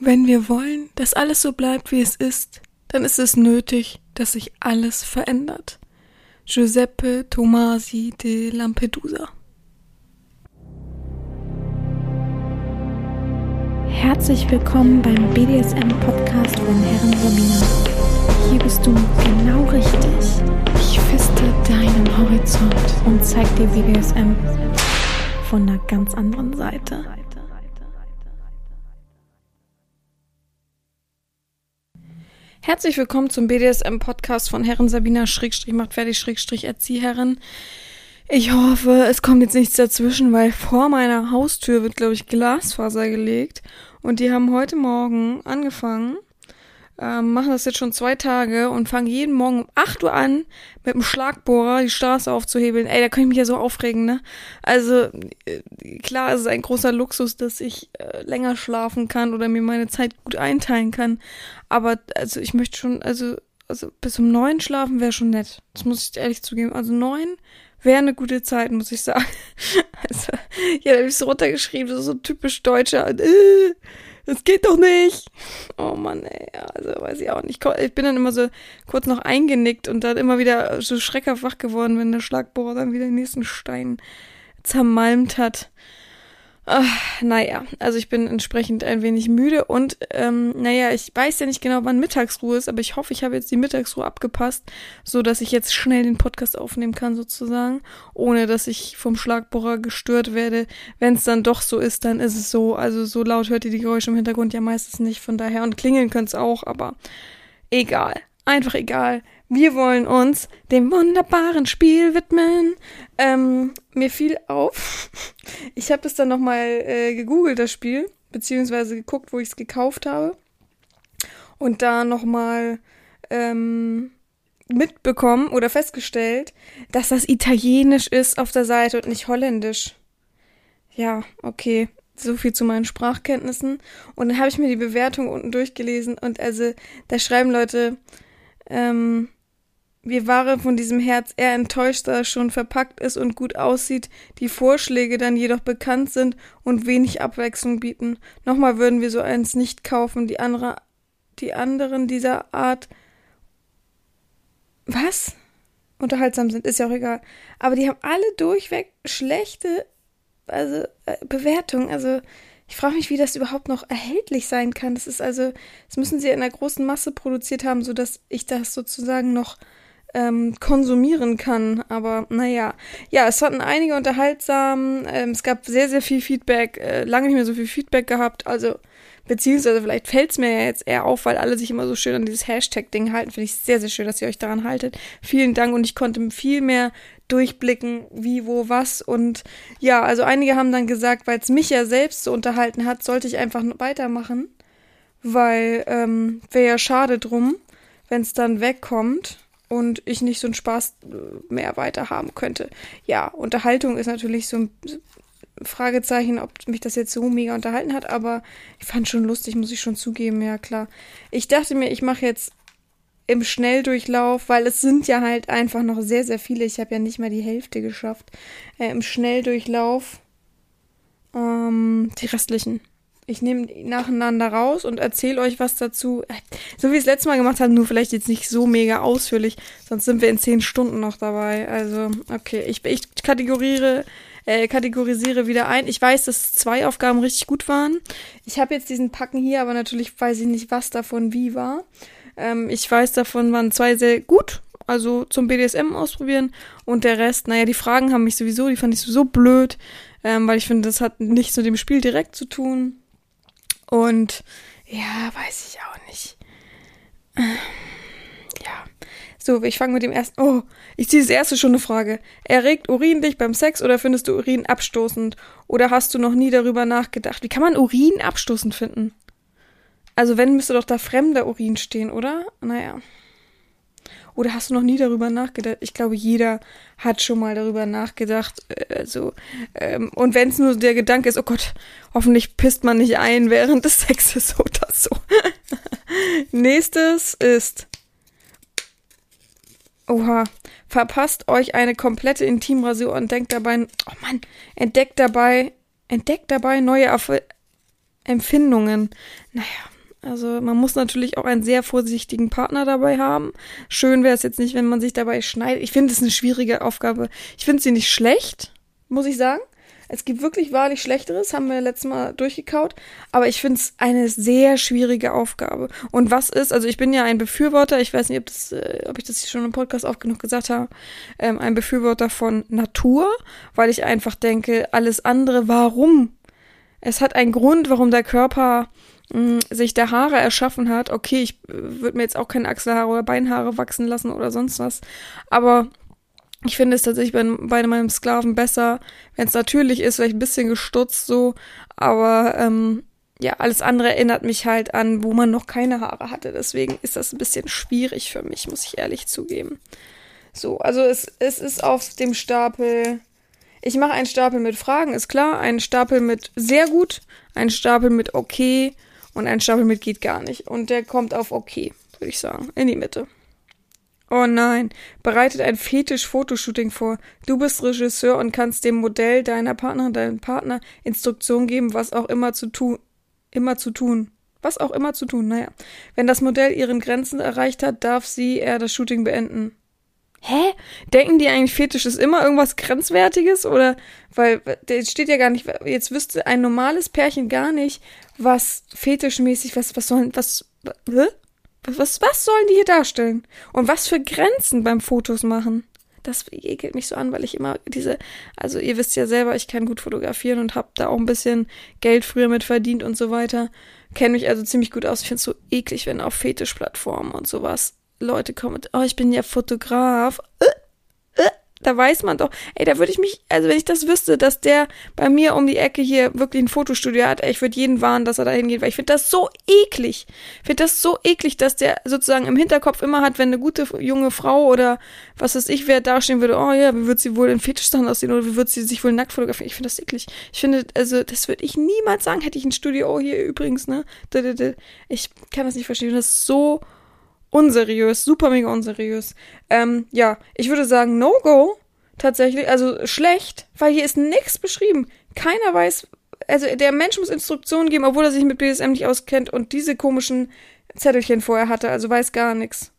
Wenn wir wollen, dass alles so bleibt, wie es ist, dann ist es nötig, dass sich alles verändert. Giuseppe Tomasi de Lampedusa Herzlich willkommen beim BDSM-Podcast von Herren Sabina. Hier bist du genau richtig. Ich feste deinen Horizont und zeig dir BDSM von einer ganz anderen Seite. Herzlich willkommen zum BDSM-Podcast von Herren Sabina Schrägstrich macht fertig Schrägstrich Erzieherin. Ich hoffe, es kommt jetzt nichts dazwischen, weil vor meiner Haustür wird, glaube ich, Glasfaser gelegt. Und die haben heute Morgen angefangen ähm, machen das jetzt schon zwei Tage und fangen jeden Morgen um 8 Uhr an, mit dem Schlagbohrer die Straße aufzuhebeln. Ey, da kann ich mich ja so aufregen, ne? Also, äh, klar, es ist ein großer Luxus, dass ich äh, länger schlafen kann oder mir meine Zeit gut einteilen kann. Aber, also, ich möchte schon, also, also bis um neun schlafen wäre schon nett. Das muss ich ehrlich zugeben. Also neun wäre eine gute Zeit, muss ich sagen. also, ja, da habe ich so runtergeschrieben, so, so typisch deutscher. Äh, das geht doch nicht. Oh Mann, ey, also weiß ich auch nicht. Ich bin dann immer so kurz noch eingenickt und dann immer wieder so schreckhaft wach geworden, wenn der Schlagbohrer dann wieder den nächsten Stein zermalmt hat. Ach, naja, also ich bin entsprechend ein wenig müde und ähm, naja, ich weiß ja nicht genau, wann Mittagsruhe ist, aber ich hoffe, ich habe jetzt die Mittagsruhe abgepasst, so dass ich jetzt schnell den Podcast aufnehmen kann sozusagen, ohne dass ich vom Schlagbohrer gestört werde. Wenn es dann doch so ist, dann ist es so. Also so laut hört ihr die Geräusche im Hintergrund ja meistens nicht, von daher und klingeln könnt es auch, aber egal, einfach egal. Wir wollen uns dem wunderbaren Spiel widmen. Ähm, mir fiel auf, ich habe das dann nochmal äh, gegoogelt, das Spiel, beziehungsweise geguckt, wo ich es gekauft habe. Und da nochmal ähm, mitbekommen oder festgestellt, dass das italienisch ist auf der Seite und nicht holländisch. Ja, okay. So viel zu meinen Sprachkenntnissen. Und dann habe ich mir die Bewertung unten durchgelesen und also da schreiben Leute, ähm, wir waren von diesem Herz eher enttäuscht, da es schon verpackt ist und gut aussieht, die Vorschläge dann jedoch bekannt sind und wenig Abwechslung bieten. Nochmal würden wir so eins nicht kaufen, die andere, die anderen dieser Art, was? Unterhaltsam sind, ist ja auch egal. Aber die haben alle durchweg schlechte, also, äh, Bewertungen, also, ich frage mich, wie das überhaupt noch erhältlich sein kann. Das ist also, das müssen sie in einer großen Masse produziert haben, so dass ich das sozusagen noch ähm, konsumieren kann. Aber naja, ja, es fanden einige unterhaltsam. Ähm, es gab sehr, sehr viel Feedback. Äh, lange nicht mehr so viel Feedback gehabt. Also, beziehungsweise vielleicht fällt es mir ja jetzt eher auf, weil alle sich immer so schön an dieses Hashtag-Ding halten. Finde ich sehr, sehr schön, dass ihr euch daran haltet. Vielen Dank und ich konnte viel mehr durchblicken, wie, wo, was. Und ja, also einige haben dann gesagt, weil es mich ja selbst so unterhalten hat, sollte ich einfach weitermachen. Weil ähm, wäre ja schade drum, wenn es dann wegkommt und ich nicht so einen Spaß äh, mehr weiter haben könnte. Ja, Unterhaltung ist natürlich so ein Fragezeichen, ob mich das jetzt so mega unterhalten hat, aber ich fand schon lustig, muss ich schon zugeben, ja klar. Ich dachte mir, ich mache jetzt im Schnelldurchlauf, weil es sind ja halt einfach noch sehr, sehr viele. Ich habe ja nicht mal die Hälfte geschafft. Äh, Im Schnelldurchlauf ähm, die restlichen. Ich nehme die nacheinander raus und erzähle euch was dazu. So wie ich es letztes Mal gemacht habe, nur vielleicht jetzt nicht so mega ausführlich, sonst sind wir in zehn Stunden noch dabei. Also, okay, ich, ich kategoriere, äh, kategorisiere wieder ein. Ich weiß, dass zwei Aufgaben richtig gut waren. Ich habe jetzt diesen Packen hier, aber natürlich weiß ich nicht, was davon wie war. Ähm, ich weiß, davon waren zwei sehr gut, also zum BDSM ausprobieren. Und der Rest, naja, die Fragen haben mich sowieso, die fand ich sowieso blöd, ähm, weil ich finde, das hat nichts mit dem Spiel direkt zu tun. Und ja, weiß ich auch nicht. Ja. So, ich fange mit dem ersten. Oh, ich ziehe das erste schon eine Frage. Erregt Urin dich beim Sex oder findest du Urin abstoßend? Oder hast du noch nie darüber nachgedacht? Wie kann man Urin abstoßend finden? Also, wenn müsste doch da fremder Urin stehen, oder? Naja. Oder hast du noch nie darüber nachgedacht? Ich glaube, jeder hat schon mal darüber nachgedacht. Also, ähm, und wenn es nur der Gedanke ist, oh Gott, hoffentlich pisst man nicht ein während des Sexes oder so. Nächstes ist. Oha. Verpasst euch eine komplette Intimrasur und denkt dabei. Oh Mann, entdeckt dabei. Entdeckt dabei neue Erf Empfindungen. Naja, also man muss natürlich auch einen sehr vorsichtigen Partner dabei haben. Schön wäre es jetzt nicht, wenn man sich dabei schneidet. Ich finde es eine schwierige Aufgabe. Ich finde sie nicht schlecht, muss ich sagen. Es gibt wirklich wahrlich Schlechteres, haben wir letztes Mal durchgekaut. Aber ich finde es eine sehr schwierige Aufgabe. Und was ist, also ich bin ja ein Befürworter, ich weiß nicht, ob, das, äh, ob ich das schon im Podcast oft genug gesagt habe, ähm, ein Befürworter von Natur, weil ich einfach denke, alles andere, warum? Es hat einen Grund, warum der Körper mh, sich der Haare erschaffen hat. Okay, ich äh, würde mir jetzt auch keine Achselhaare oder Beinhaare wachsen lassen oder sonst was. Aber ich finde es tatsächlich bei, bei meinem Sklaven besser, wenn es natürlich ist, vielleicht ein bisschen gestutzt so, aber ähm, ja, alles andere erinnert mich halt an, wo man noch keine Haare hatte. Deswegen ist das ein bisschen schwierig für mich, muss ich ehrlich zugeben. So, also es, es ist auf dem Stapel. Ich mache einen Stapel mit Fragen, ist klar, einen Stapel mit sehr gut, einen Stapel mit okay und mit geht gar nicht. Und der kommt auf okay, würde ich sagen, in die Mitte. Oh nein, bereitet ein Fetisch-Fotoshooting vor. Du bist Regisseur und kannst dem Modell deiner Partnerin, deinem Partner Instruktionen geben, was auch immer zu tun, immer zu tun. Was auch immer zu tun, naja. Wenn das Modell ihren Grenzen erreicht hat, darf sie er das Shooting beenden. Hä? Denken die eigentlich, Fetisch ist immer irgendwas Grenzwertiges? Oder, weil, das steht ja gar nicht, jetzt wüsste ein normales Pärchen gar nicht, was fetischmäßig, was, was sollen, was, was, was, was sollen die hier darstellen? Und was für Grenzen beim Fotos machen? Das ekelt mich so an, weil ich immer diese, also ihr wisst ja selber, ich kann gut fotografieren und habe da auch ein bisschen Geld früher mit verdient und so weiter. Kenne mich also ziemlich gut aus. Ich finde es so eklig, wenn auf Fetischplattformen und sowas Leute kommen, oh, ich bin ja Fotograf. Äh, da weiß man doch, ey, da würde ich mich, also wenn ich das wüsste, dass der bei mir um die Ecke hier wirklich ein Fotostudio hat, ey, ich würde jeden warnen, dass er da hingeht, weil ich finde das so eklig. Ich finde das so eklig, dass der sozusagen im Hinterkopf immer hat, wenn eine gute junge Frau oder was weiß ich, wer dastehen würde, oh ja, wie wird sie wohl in Fetischsachen aussehen oder wie wird sie sich wohl nackt fotografieren? Ich finde das eklig. Ich finde, also das würde ich niemals sagen, hätte ich ein Studio, oh hier übrigens, ne? Ich kann das nicht verstehen, das ist so unseriös, super mega unseriös. Ähm, ja, ich würde sagen No-Go tatsächlich, also schlecht, weil hier ist nichts beschrieben. Keiner weiß, also der Mensch muss Instruktionen geben, obwohl er sich mit BSM nicht auskennt und diese komischen Zettelchen vorher hatte, also weiß gar nichts.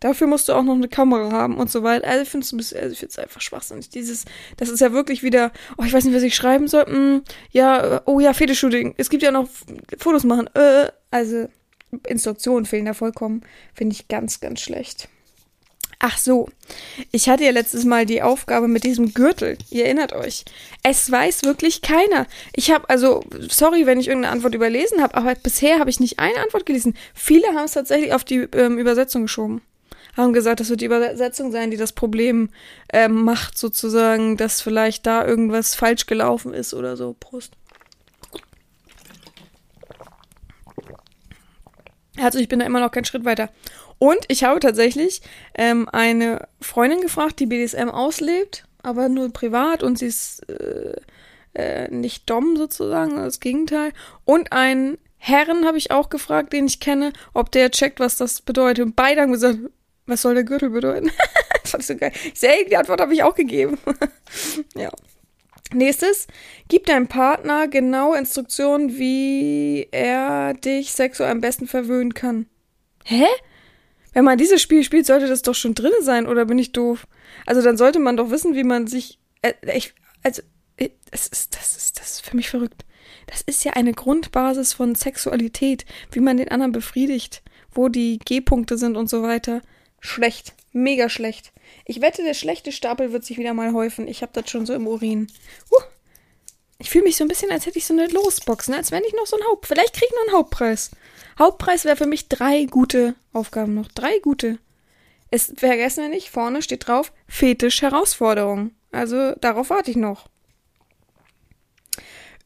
Dafür musst du auch noch eine Kamera haben und so weiter. Also ich finde es also einfach schwachsinnig. Dieses, das ist ja wirklich wieder, oh, ich weiß nicht, was ich schreiben soll. Hm, ja, oh ja, Fetischshooting. Es gibt ja noch Fotos machen. Äh, also Instruktionen fehlen da vollkommen. Finde ich ganz, ganz schlecht. Ach so, ich hatte ja letztes Mal die Aufgabe mit diesem Gürtel. Ihr erinnert euch. Es weiß wirklich keiner. Ich habe also, sorry, wenn ich irgendeine Antwort überlesen habe, aber bisher habe ich nicht eine Antwort gelesen. Viele haben es tatsächlich auf die ähm, Übersetzung geschoben. Haben gesagt, das wird die Übersetzung sein, die das Problem ähm, macht, sozusagen, dass vielleicht da irgendwas falsch gelaufen ist oder so. Prost. Also ich bin da immer noch keinen Schritt weiter. Und ich habe tatsächlich ähm, eine Freundin gefragt, die BDSM auslebt, aber nur privat und sie ist äh, äh, nicht dumm sozusagen, das Gegenteil. Und einen Herren habe ich auch gefragt, den ich kenne, ob der checkt, was das bedeutet. Und beide haben gesagt, was soll der Gürtel bedeuten? das fand ich so geil. Ich die Antwort habe ich auch gegeben. ja. Nächstes, gib deinem Partner genaue Instruktionen, wie er dich sexuell am besten verwöhnen kann. Hä? Wenn man dieses Spiel spielt, sollte das doch schon drin sein, oder bin ich doof? Also dann sollte man doch wissen, wie man sich. Äh, ich, also, äh, das ist, das ist, das ist für mich verrückt. Das ist ja eine Grundbasis von Sexualität, wie man den anderen befriedigt, wo die G-Punkte sind und so weiter. Schlecht. Mega schlecht. Ich wette, der schlechte Stapel wird sich wieder mal häufen. Ich habe das schon so im Urin. Uh, ich fühle mich so ein bisschen, als hätte ich so eine Losbox, ne? als wenn ich noch so ein Haupt... Vielleicht kriege ich noch einen Hauptpreis. Hauptpreis wäre für mich drei gute Aufgaben noch. Drei gute. Es vergessen wir nicht, vorne steht drauf Fetisch Herausforderung. Also darauf warte ich noch.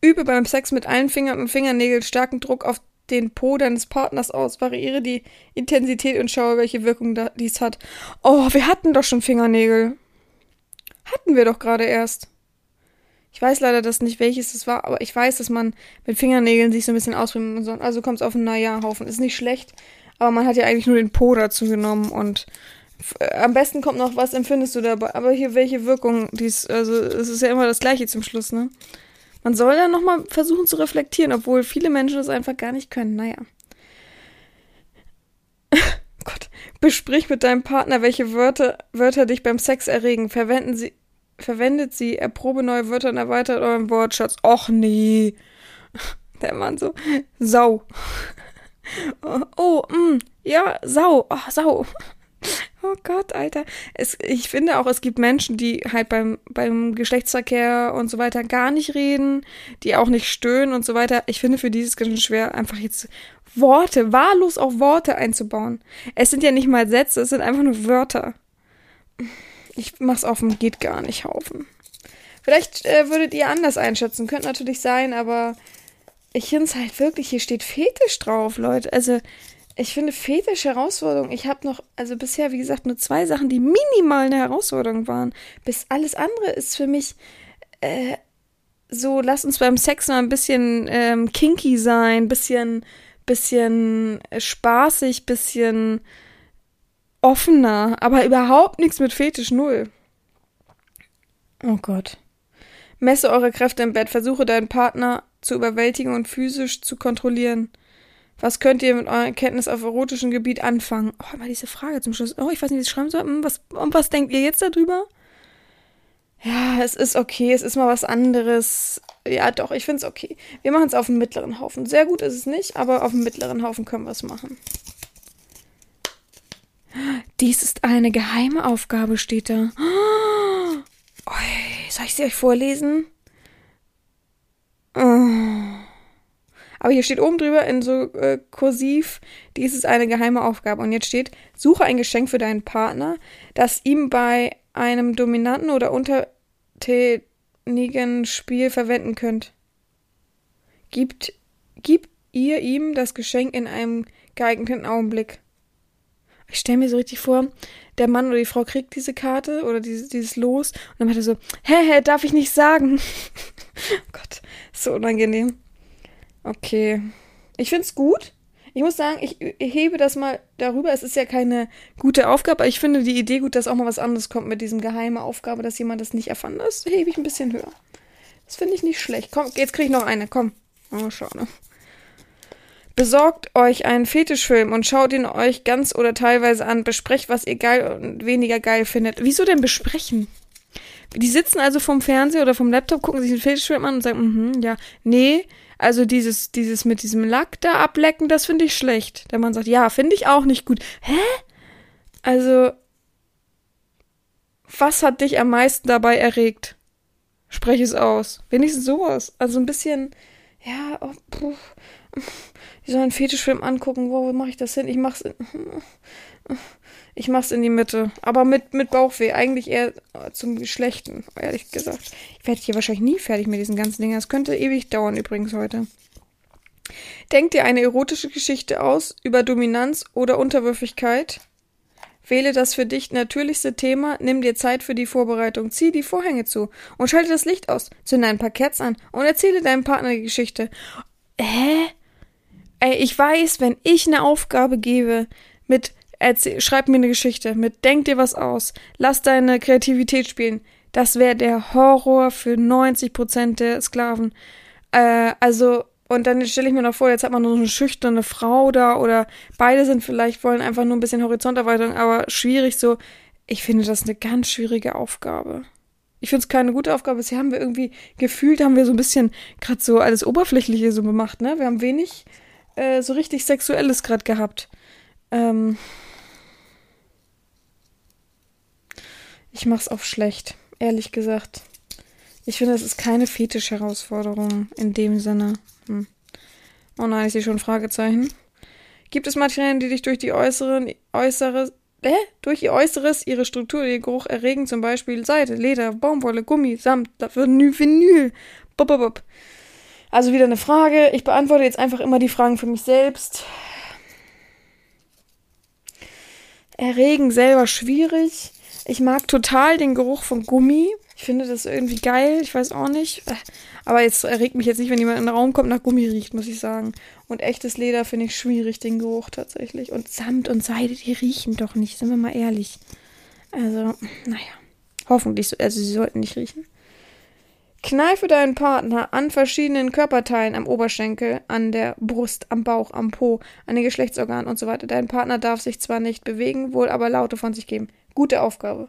Übe beim Sex mit allen Fingern und Fingernägeln starken Druck auf den Po deines Partners aus, variiere die Intensität und schaue, welche Wirkung dies hat. Oh, wir hatten doch schon Fingernägel. Hatten wir doch gerade erst. Ich weiß leider das nicht, welches es war, aber ich weiß, dass man mit Fingernägeln sich so ein bisschen ausprobieren soll. Also kommt es auf einen Naja-Haufen. Ist nicht schlecht, aber man hat ja eigentlich nur den Po dazu genommen und äh, am besten kommt noch, was empfindest du dabei? Aber hier welche Wirkung dies, also es ist ja immer das gleiche zum Schluss, ne? Man soll dann nochmal versuchen zu reflektieren, obwohl viele Menschen das einfach gar nicht können. Naja. Gott. Besprich mit deinem Partner, welche Wörter, Wörter dich beim Sex erregen. Verwenden sie, verwendet sie, erprobe neue Wörter und erweitert euren Wortschatz. Och nee. Der Mann so, Sau. Oh, mm, ja, Sau, oh, Sau. Oh Gott, Alter. Es, ich finde auch, es gibt Menschen, die halt beim, beim Geschlechtsverkehr und so weiter gar nicht reden, die auch nicht stöhnen und so weiter. Ich finde für dieses ganz schwer, einfach jetzt Worte, wahllos auch Worte einzubauen. Es sind ja nicht mal Sätze, es sind einfach nur Wörter. Ich mach's dem geht gar nicht Haufen. Vielleicht äh, würdet ihr anders einschätzen, könnte natürlich sein, aber ich finde es halt wirklich, hier steht Fetisch drauf, Leute. Also, ich finde Fetisch Herausforderung. Ich habe noch, also bisher, wie gesagt, nur zwei Sachen, die minimal eine Herausforderung waren. Bis alles andere ist für mich äh, so, lass uns beim Sex mal ein bisschen ähm, kinky sein, bisschen, bisschen spaßig, bisschen offener, aber überhaupt nichts mit Fetisch null. Oh Gott. Messe eure Kräfte im Bett, versuche deinen Partner zu überwältigen und physisch zu kontrollieren. Was könnt ihr mit eurer Kenntnis auf erotischem Gebiet anfangen? Oh, mal diese Frage zum Schluss. Oh, ich weiß nicht, wie ich schreiben soll. Hm, was, und was denkt ihr jetzt darüber? Ja, es ist okay, es ist mal was anderes. Ja, doch, ich finde es okay. Wir machen es auf dem mittleren Haufen. Sehr gut ist es nicht, aber auf dem mittleren Haufen können wir es machen. Dies ist eine geheime Aufgabe, steht da. Oh, soll ich sie euch vorlesen? Oh. Aber hier steht oben drüber in so äh, kursiv, dies ist eine geheime Aufgabe. Und jetzt steht, suche ein Geschenk für deinen Partner, das ihm bei einem dominanten oder untertänigen Spiel verwenden könnt. Gibt, gib ihr ihm das Geschenk in einem geeigneten Augenblick. Ich stelle mir so richtig vor, der Mann oder die Frau kriegt diese Karte oder dieses, dieses Los und dann hat er so, hä, hä, darf ich nicht sagen. Gott, so unangenehm. Okay. Ich find's gut. Ich muss sagen, ich hebe das mal darüber. Es ist ja keine gute Aufgabe, aber ich finde die Idee gut, dass auch mal was anderes kommt mit diesem geheime Aufgabe, dass jemand das nicht erfand. Das hebe ich ein bisschen höher. Das finde ich nicht schlecht. Komm, jetzt kriege ich noch eine. Komm. Oh, schade. Besorgt euch einen Fetischfilm und schaut ihn euch ganz oder teilweise an. Besprecht, was ihr geil und weniger geil findet. Wieso denn besprechen? Die sitzen also vom Fernseher oder vom Laptop, gucken sich einen Fetischfilm an und sagen, mhm, ja, nee, also dieses, dieses mit diesem Lack da ablecken, das finde ich schlecht. Der Mann sagt, ja, finde ich auch nicht gut. Hä? Also, was hat dich am meisten dabei erregt? Spreche es aus. Wenigstens sowas. Also ein bisschen, ja, oh, puh. Ich soll einen Fetischfilm angucken. Wo, wo mache ich das hin? Ich mach's in, ich mach's in die Mitte. Aber mit, mit Bauchweh. Eigentlich eher zum Geschlechten, ehrlich gesagt. Ich werde hier wahrscheinlich nie fertig mit diesen ganzen Dingen. Das könnte ewig dauern übrigens heute. Denk dir eine erotische Geschichte aus über Dominanz oder Unterwürfigkeit. Wähle das für dich natürlichste Thema, nimm dir Zeit für die Vorbereitung, zieh die Vorhänge zu und schalte das Licht aus, zünde ein paar Kerzen an und erzähle deinem Partner die Geschichte. Hä? Ey, ich weiß, wenn ich eine Aufgabe gebe mit erzähl, schreib mir eine Geschichte, mit denk dir was aus, lass deine Kreativität spielen, das wäre der Horror für 90 Prozent der Sklaven. Äh, also, und dann stelle ich mir noch vor, jetzt hat man noch eine schüchterne Frau da oder beide sind vielleicht, wollen einfach nur ein bisschen Horizonterweiterung, aber schwierig so. Ich finde das eine ganz schwierige Aufgabe. Ich finde es keine gute Aufgabe. Bisher haben wir irgendwie gefühlt, haben wir so ein bisschen gerade so alles Oberflächliche so gemacht, ne? Wir haben wenig äh, so richtig Sexuelles gerade gehabt. Ähm ich mach's auch schlecht, ehrlich gesagt. Ich finde, es ist keine Fetisch-Herausforderung in dem Sinne. Hm. Oh nein, ich sehe schon Fragezeichen. Gibt es Materialien, die dich durch die äußeren, äußere, äh, durch ihr Äußeres, ihre Struktur, ihr Geruch erregen, zum Beispiel Seide, Leder, Baumwolle, Gummi, Samt, Vinyl, Vinyl, bop, bop, bop. Also wieder eine Frage. Ich beantworte jetzt einfach immer die Fragen für mich selbst. Erregen selber schwierig. Ich mag total den Geruch von Gummi. Ich finde das irgendwie geil. Ich weiß auch nicht. Aber jetzt erregt mich jetzt nicht, wenn jemand in den Raum kommt, nach Gummi riecht, muss ich sagen. Und echtes Leder finde ich schwierig, den Geruch tatsächlich. Und Samt und Seide, die riechen doch nicht, sind wir mal ehrlich. Also, naja. Hoffentlich, also sie sollten nicht riechen. Kneife deinen Partner an verschiedenen Körperteilen, am Oberschenkel, an der Brust, am Bauch, am Po, an den Geschlechtsorganen und so weiter. Dein Partner darf sich zwar nicht bewegen, wohl aber Laute von sich geben. Gute Aufgabe.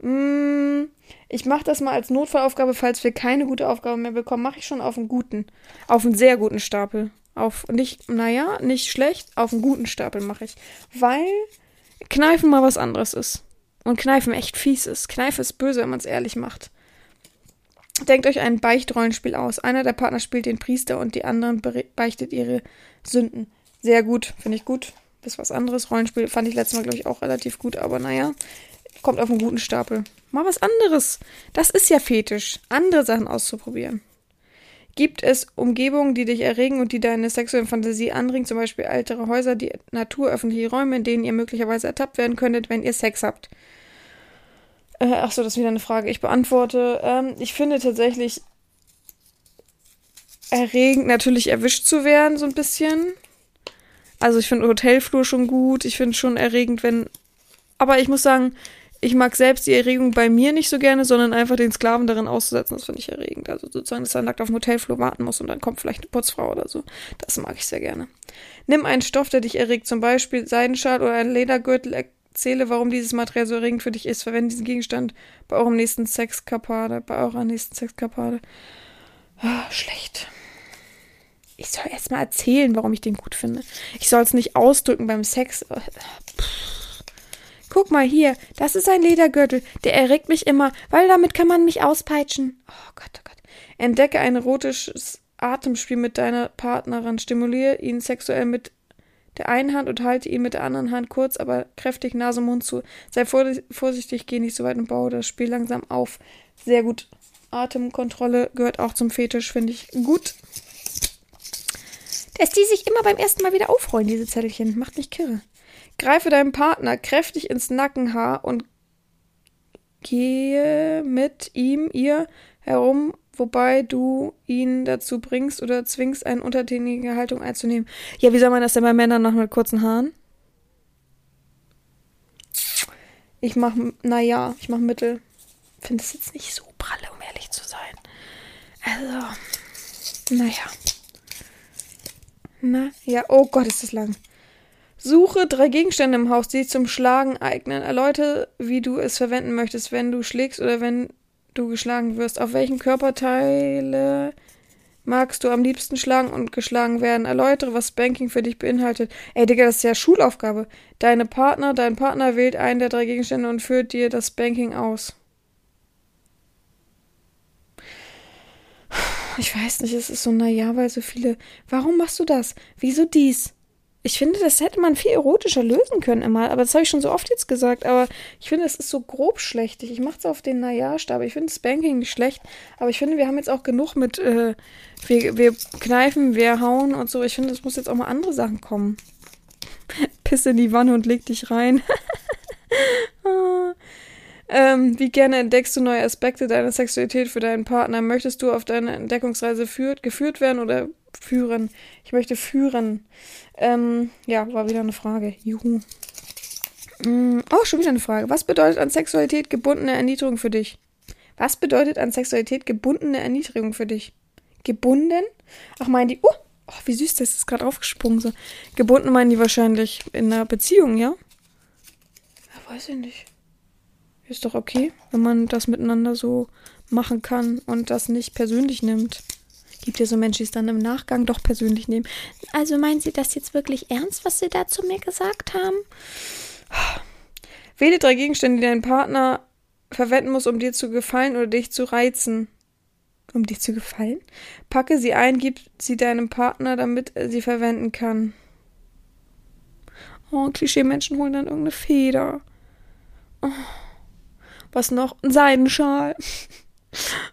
Mm, ich mache das mal als Notfallaufgabe, falls wir keine gute Aufgabe mehr bekommen, mache ich schon auf einen guten, auf einen sehr guten Stapel. Auf nicht, naja, nicht schlecht, auf einen guten Stapel mache ich. Weil Kneifen mal was anderes ist. Und Kneifen echt fies ist. Kneife ist böse, wenn man es ehrlich macht. Denkt euch ein Beichtrollenspiel aus. Einer der Partner spielt den Priester und die anderen beichtet ihre Sünden. Sehr gut, finde ich gut. Ist was anderes. Rollenspiel fand ich letztes Mal, glaube ich, auch relativ gut, aber naja, kommt auf einen guten Stapel. Mal was anderes. Das ist ja fetisch, andere Sachen auszuprobieren. Gibt es Umgebungen, die dich erregen und die deine sexuelle Fantasie anregen, zum Beispiel ältere Häuser, die Natur, öffentliche Räume, in denen ihr möglicherweise ertappt werden könntet, wenn ihr Sex habt? Äh, ach so, das ist wieder eine Frage. Ich beantworte. Ähm, ich finde tatsächlich erregend, natürlich erwischt zu werden, so ein bisschen. Also ich finde Hotelflur schon gut. Ich finde schon erregend, wenn. Aber ich muss sagen, ich mag selbst die Erregung bei mir nicht so gerne, sondern einfach den Sklaven darin auszusetzen. Das finde ich erregend. Also sozusagen, dass er nackt auf dem Hotelflur warten muss und dann kommt vielleicht eine Putzfrau oder so. Das mag ich sehr gerne. Nimm einen Stoff, der dich erregt, zum Beispiel Seidenschal oder ein Ledergürtel erzähle, warum dieses Material so erregend für dich ist. Verwende diesen Gegenstand bei eurem nächsten Sexkapade, bei eurer nächsten Sexkapade. Ah, schlecht. Ich soll erst mal erzählen, warum ich den gut finde. Ich soll es nicht ausdrücken beim Sex. Guck mal hier, das ist ein Ledergürtel. Der erregt mich immer, weil damit kann man mich auspeitschen. Oh Gott, oh Gott. Entdecke ein erotisches Atemspiel mit deiner Partnerin. Stimuliere ihn sexuell mit der einen Hand und halte ihn mit der anderen Hand kurz, aber kräftig Nase, Mund zu. Sei vorsichtig, geh nicht so weit und baue das Spiel langsam auf. Sehr gut. Atemkontrolle gehört auch zum Fetisch, finde ich gut. Dass die sich immer beim ersten Mal wieder aufrollen, diese Zettelchen. Macht mich kirre. Greife deinem Partner kräftig ins Nackenhaar und gehe mit ihm, ihr herum wobei du ihn dazu bringst oder zwingst, eine untertänige Haltung einzunehmen. Ja, wie soll man das denn bei Männern noch mit kurzen Haaren? Ich mach, naja, ich mach Mittel. Finde es jetzt nicht so pralle, um ehrlich zu sein. Also, naja. Na, ja, oh Gott, ist das lang. Suche drei Gegenstände im Haus, die sich zum Schlagen eignen. Erläutere, wie du es verwenden möchtest, wenn du schlägst oder wenn du geschlagen wirst. Auf welchen Körperteile magst du am liebsten schlagen und geschlagen werden? Erläutere, was Banking für dich beinhaltet. Ey, Digga, das ist ja Schulaufgabe. Deine Partner, dein Partner wählt einen der drei Gegenstände und führt dir das Banking aus. Ich weiß nicht, es ist so, naja, weil so viele. Warum machst du das? Wieso dies? Ich finde, das hätte man viel erotischer lösen können immer. Aber das habe ich schon so oft jetzt gesagt. Aber ich finde, es ist so grob schlechtig. Ich mache es auf den Naja-Stab. Ich finde Spanking nicht schlecht. Aber ich finde, wir haben jetzt auch genug mit, äh, wir, wir kneifen, wir hauen und so. Ich finde, es muss jetzt auch mal andere Sachen kommen. Piss in die Wanne und leg dich rein. Ähm, wie gerne entdeckst du neue Aspekte deiner Sexualität für deinen Partner? Möchtest du auf deine Entdeckungsreise führt, geführt werden oder führen? Ich möchte führen. Ähm, ja, war wieder eine Frage. Juhu. Mm, oh, schon wieder eine Frage. Was bedeutet an Sexualität gebundene Erniedrigung für dich? Was bedeutet an Sexualität gebundene Erniedrigung für dich? Gebunden? Ach, meinen die. Oh, oh wie süß, das ist gerade aufgesprungen. So. Gebunden meinen die wahrscheinlich in einer Beziehung, ja? Ja, weiß ich nicht. Ist doch okay, wenn man das miteinander so machen kann und das nicht persönlich nimmt. Gibt ja so Menschen, die es dann im Nachgang doch persönlich nehmen. Also meinen Sie das jetzt wirklich ernst, was Sie da zu mir gesagt haben? Wähle drei Gegenstände, die dein Partner verwenden muss, um dir zu gefallen oder dich zu reizen. Um dir zu gefallen? Packe sie ein, gib sie deinem Partner, damit er sie verwenden kann. Oh, Klischee-Menschen holen dann irgendeine Feder. Oh. Was noch? Ein Seidenschal.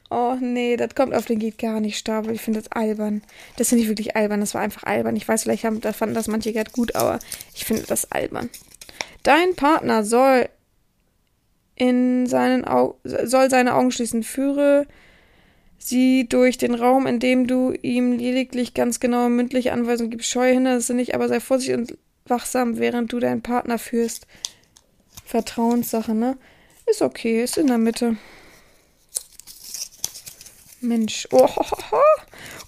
Oh nee, das kommt auf den geht gar nicht Stapel. Ich finde das albern. Das finde ich wirklich albern. Das war einfach albern. Ich weiß, vielleicht haben, da fanden das manche gerade gut, aber ich finde das albern. Dein Partner soll in seinen Au soll seine Augen schließen. Führe sie durch den Raum, in dem du ihm lediglich ganz genaue mündliche Anweisungen gibst. Scheue Hindernisse nicht, aber sei vorsichtig und wachsam, während du deinen Partner führst. Vertrauenssache, ne? Ist okay, ist in der Mitte. Mensch. Oh, oh, oh,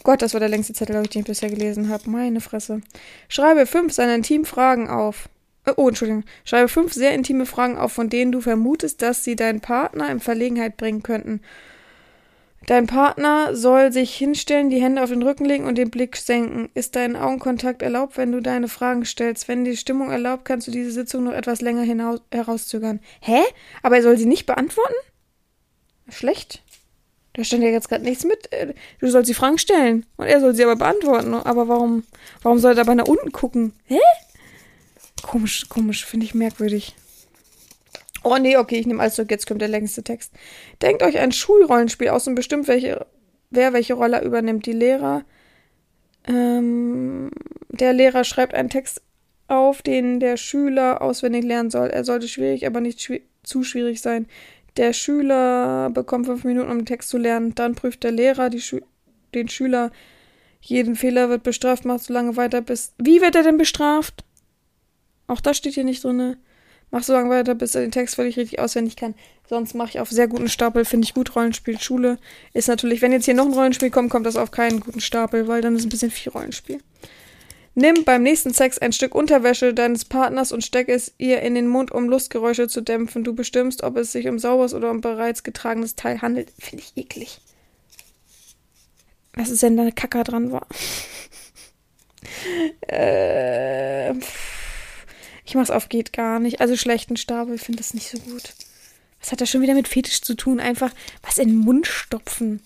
Gott, das war der längste Zettel, den ich bisher gelesen habe. Meine Fresse. Schreibe fünf seiner intimen Fragen auf. Äh, oh, Entschuldigung. Schreibe fünf sehr intime Fragen auf, von denen du vermutest, dass sie deinen Partner in Verlegenheit bringen könnten. Dein Partner soll sich hinstellen, die Hände auf den Rücken legen und den Blick senken. Ist dein Augenkontakt erlaubt, wenn du deine Fragen stellst? Wenn die Stimmung erlaubt, kannst du diese Sitzung noch etwas länger hinaus herauszögern. Hä? Aber er soll sie nicht beantworten? Schlecht. Da stand ja jetzt gerade nichts mit. Äh, du sollst die Fragen stellen und er soll sie aber beantworten. Aber warum, warum soll er dabei nach unten gucken? Hä? Komisch, komisch, finde ich merkwürdig. Oh nee, okay, ich nehme alles zurück. Jetzt kommt der längste Text. Denkt euch ein Schulrollenspiel aus und bestimmt, welche, wer welche Rolle übernimmt. Die Lehrer. Ähm, der Lehrer schreibt einen Text auf, den der Schüler auswendig lernen soll. Er sollte schwierig, aber nicht schwi zu schwierig sein. Der Schüler bekommt fünf Minuten, um den Text zu lernen. Dann prüft der Lehrer Schü den Schüler. Jeden Fehler wird bestraft, macht so lange weiter, bis. Wie wird er denn bestraft? Auch das steht hier nicht drin. Mach so lange weiter, bis er den Text völlig richtig auswendig kann. Sonst mache ich auf sehr guten Stapel, finde ich gut. Rollenspiel, Schule ist natürlich, wenn jetzt hier noch ein Rollenspiel kommt, kommt das auf keinen guten Stapel, weil dann ist ein bisschen viel Rollenspiel. Nimm beim nächsten Sex ein Stück Unterwäsche deines Partners und steck es ihr in den Mund, um Lustgeräusche zu dämpfen. Du bestimmst, ob es sich um sauberes oder um bereits getragenes Teil handelt. Finde ich eklig. Was ist denn da Kacker dran war? äh, ich mach's auf geht gar nicht. Also schlechten Stapel, finde das nicht so gut. Was hat das schon wieder mit Fetisch zu tun? Einfach was in den Mund stopfen.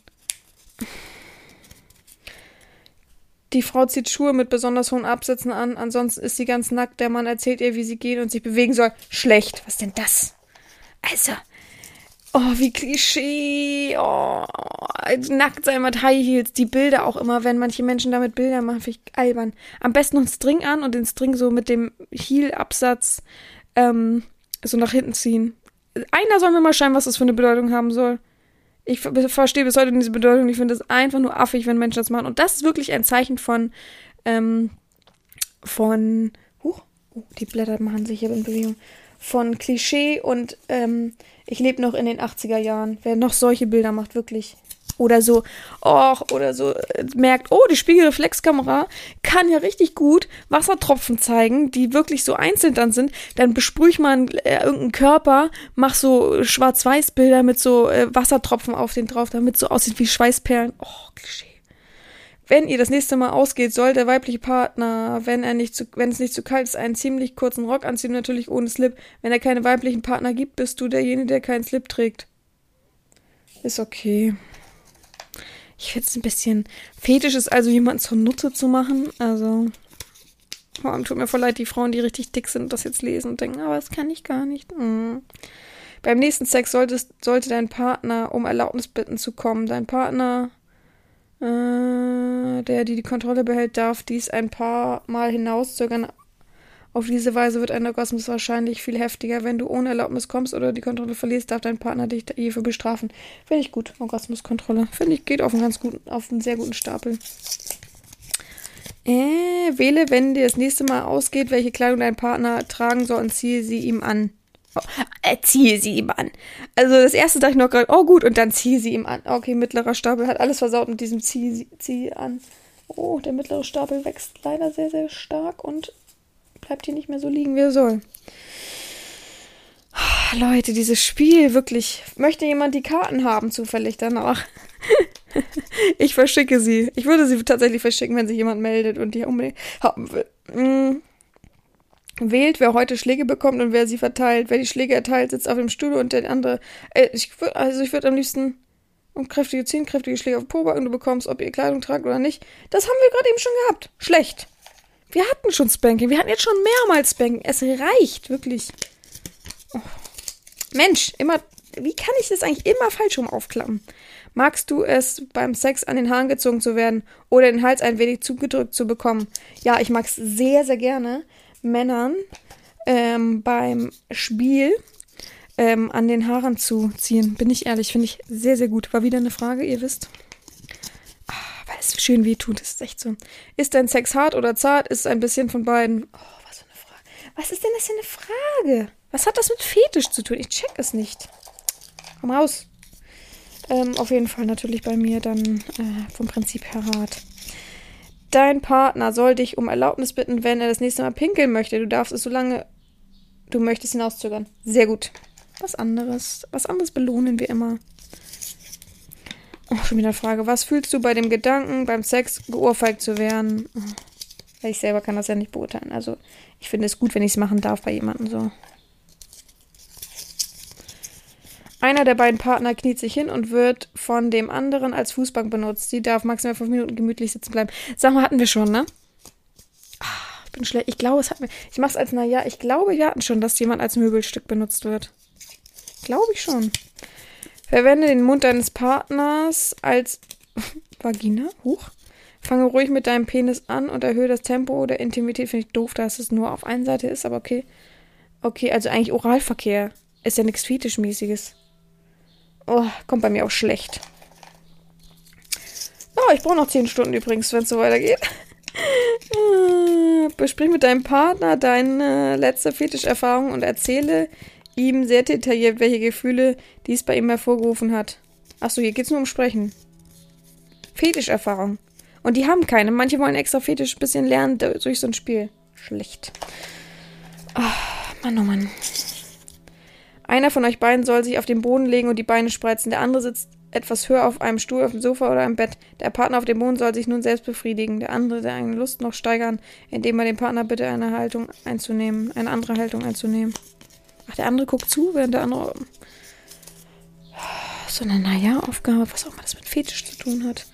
Die Frau zieht Schuhe mit besonders hohen Absätzen an, ansonsten ist sie ganz nackt. Der Mann erzählt ihr, wie sie gehen und sich bewegen soll. Schlecht. Was denn das? Also, oh, wie Klischee. Oh, nackt sein mit High Heels. Die Bilder auch immer, wenn manche Menschen damit Bilder machen, finde ich albern. Am besten noch einen String an und den String so mit dem Heel-Absatz ähm, so nach hinten ziehen. Einer soll mir mal schreiben, was das für eine Bedeutung haben soll. Ich verstehe bis heute diese Bedeutung. Ich finde es einfach nur affig, wenn Menschen das machen. Und das ist wirklich ein Zeichen von, ähm, von, huch, oh, die Blätter machen sich hier in Bewegung, von Klischee und ähm, ich lebe noch in den 80er Jahren. Wer noch solche Bilder macht, wirklich oder so, och, oder so äh, merkt, oh, die Spiegelreflexkamera kann ja richtig gut Wassertropfen zeigen, die wirklich so einzeln dann sind, dann besprühe ich mal äh, irgendeinen Körper, mach so Schwarz-Weiß-Bilder mit so äh, Wassertropfen auf den drauf, damit so aussieht wie Schweißperlen. Oh, Klischee. Wenn ihr das nächste Mal ausgeht, soll der weibliche Partner, wenn er nicht zu, wenn es nicht zu kalt ist, einen ziemlich kurzen Rock anziehen, natürlich ohne Slip. Wenn er keine weiblichen Partner gibt, bist du derjenige, der keinen Slip trägt. Ist okay. Ich finde es ein bisschen fetisch, ist also jemanden zur Nutte zu machen. Also, vor allem tut mir voll leid, die Frauen, die richtig dick sind, das jetzt lesen und denken, aber das kann ich gar nicht. Mhm. Beim nächsten Sex solltest, sollte dein Partner um Erlaubnis bitten zu kommen. Dein Partner, äh, der die, die Kontrolle behält, darf dies ein paar Mal hinauszögern, auf diese Weise wird ein Orgasmus wahrscheinlich viel heftiger. Wenn du ohne Erlaubnis kommst oder die Kontrolle verlierst, darf dein Partner dich hierfür bestrafen. Finde ich gut. Orgasmuskontrolle. Finde ich, geht auf einen ganz guten, auf einen sehr guten Stapel. Äh, wähle, wenn dir das nächste Mal ausgeht, welche Kleidung dein Partner tragen soll und ziehe sie ihm an. Ziehe sie ihm an. Also das erste dachte ich noch gerade, oh gut, und dann ziehe sie ihm an. Okay, mittlerer Stapel hat alles versaut mit diesem ziehe, ziehe an. Oh, der mittlere Stapel wächst leider sehr, sehr stark und bleibt hier nicht mehr so liegen, wie er soll. Leute, dieses Spiel, wirklich. Möchte jemand die Karten haben, zufällig danach? ich verschicke sie. Ich würde sie tatsächlich verschicken, wenn sich jemand meldet und die unbedingt haben will. Wählt, wer heute Schläge bekommt und wer sie verteilt. Wer die Schläge erteilt, sitzt auf dem Stuhl und der andere. Äh, ich würd, also ich würde am liebsten und kräftige, zehn kräftige Schläge auf Poback und du bekommst, ob ihr Kleidung tragt oder nicht. Das haben wir gerade eben schon gehabt. Schlecht. Wir hatten schon Spanking. Wir hatten jetzt schon mehrmals Spanking. Es reicht, wirklich. Oh. Mensch, immer. Wie kann ich das eigentlich immer falsch rum aufklappen? Magst du es, beim Sex an den Haaren gezogen zu werden oder den Hals ein wenig zugedrückt zu bekommen? Ja, ich mag es sehr, sehr gerne, Männern ähm, beim Spiel ähm, an den Haaren zu ziehen. Bin ich ehrlich, finde ich sehr, sehr gut. War wieder eine Frage, ihr wisst weil es schön weh tut. Das ist echt so. Ist dein Sex hart oder zart? Ist ein bisschen von beiden. Oh, was für eine Frage. Was ist denn das für eine Frage? Was hat das mit Fetisch zu tun? Ich check es nicht. Komm raus. Ähm, auf jeden Fall natürlich bei mir dann äh, vom Prinzip her Rat. Dein Partner soll dich um Erlaubnis bitten, wenn er das nächste Mal pinkeln möchte. Du darfst es so lange du möchtest hinauszögern. Sehr gut. Was anderes. Was anderes belohnen wir immer. Oh, schon wieder eine Frage. Was fühlst du bei dem Gedanken, beim Sex geohrfeigt zu werden? Oh. Ich selber kann das ja nicht beurteilen. Also, ich finde es gut, wenn ich es machen darf bei jemandem so. Einer der beiden Partner kniet sich hin und wird von dem anderen als Fußbank benutzt. Sie darf maximal fünf Minuten gemütlich sitzen bleiben. Sag mal, hatten wir schon, ne? Ah, ich bin schlecht. Ich glaube, es hat mir. Ich mach's als naja. Ich glaube, wir hatten schon, dass jemand als Möbelstück benutzt wird. Glaube ich schon. Verwende den Mund deines Partners als Vagina. Huch. Fange ruhig mit deinem Penis an und erhöhe das Tempo oder Intimität. Finde ich doof, dass es nur auf einer Seite ist, aber okay. Okay, also eigentlich Oralverkehr. Ist ja nichts Fetischmäßiges. Oh, kommt bei mir auch schlecht. Oh, ich brauche noch 10 Stunden übrigens, wenn es so weitergeht. Besprich mit deinem Partner deine letzte Fetischerfahrung und erzähle ihm sehr detailliert, welche Gefühle dies bei ihm hervorgerufen hat. Achso, hier geht's nur um Sprechen. Fetischerfahrung. Und die haben keine. Manche wollen extra Fetisch ein bisschen lernen durch so ein Spiel. Schlecht. Oh, Mann, oh Mann. Einer von euch beiden soll sich auf den Boden legen und die Beine spreizen. Der andere sitzt etwas höher auf einem Stuhl, auf dem Sofa oder im Bett. Der Partner auf dem Boden soll sich nun selbst befriedigen. Der andere der eigene Lust noch steigern, indem er den Partner bitte eine Haltung einzunehmen, eine andere Haltung einzunehmen. Ach, der andere guckt zu, während der andere. So eine Naja-Aufgabe, was auch immer das mit Fetisch zu tun hat.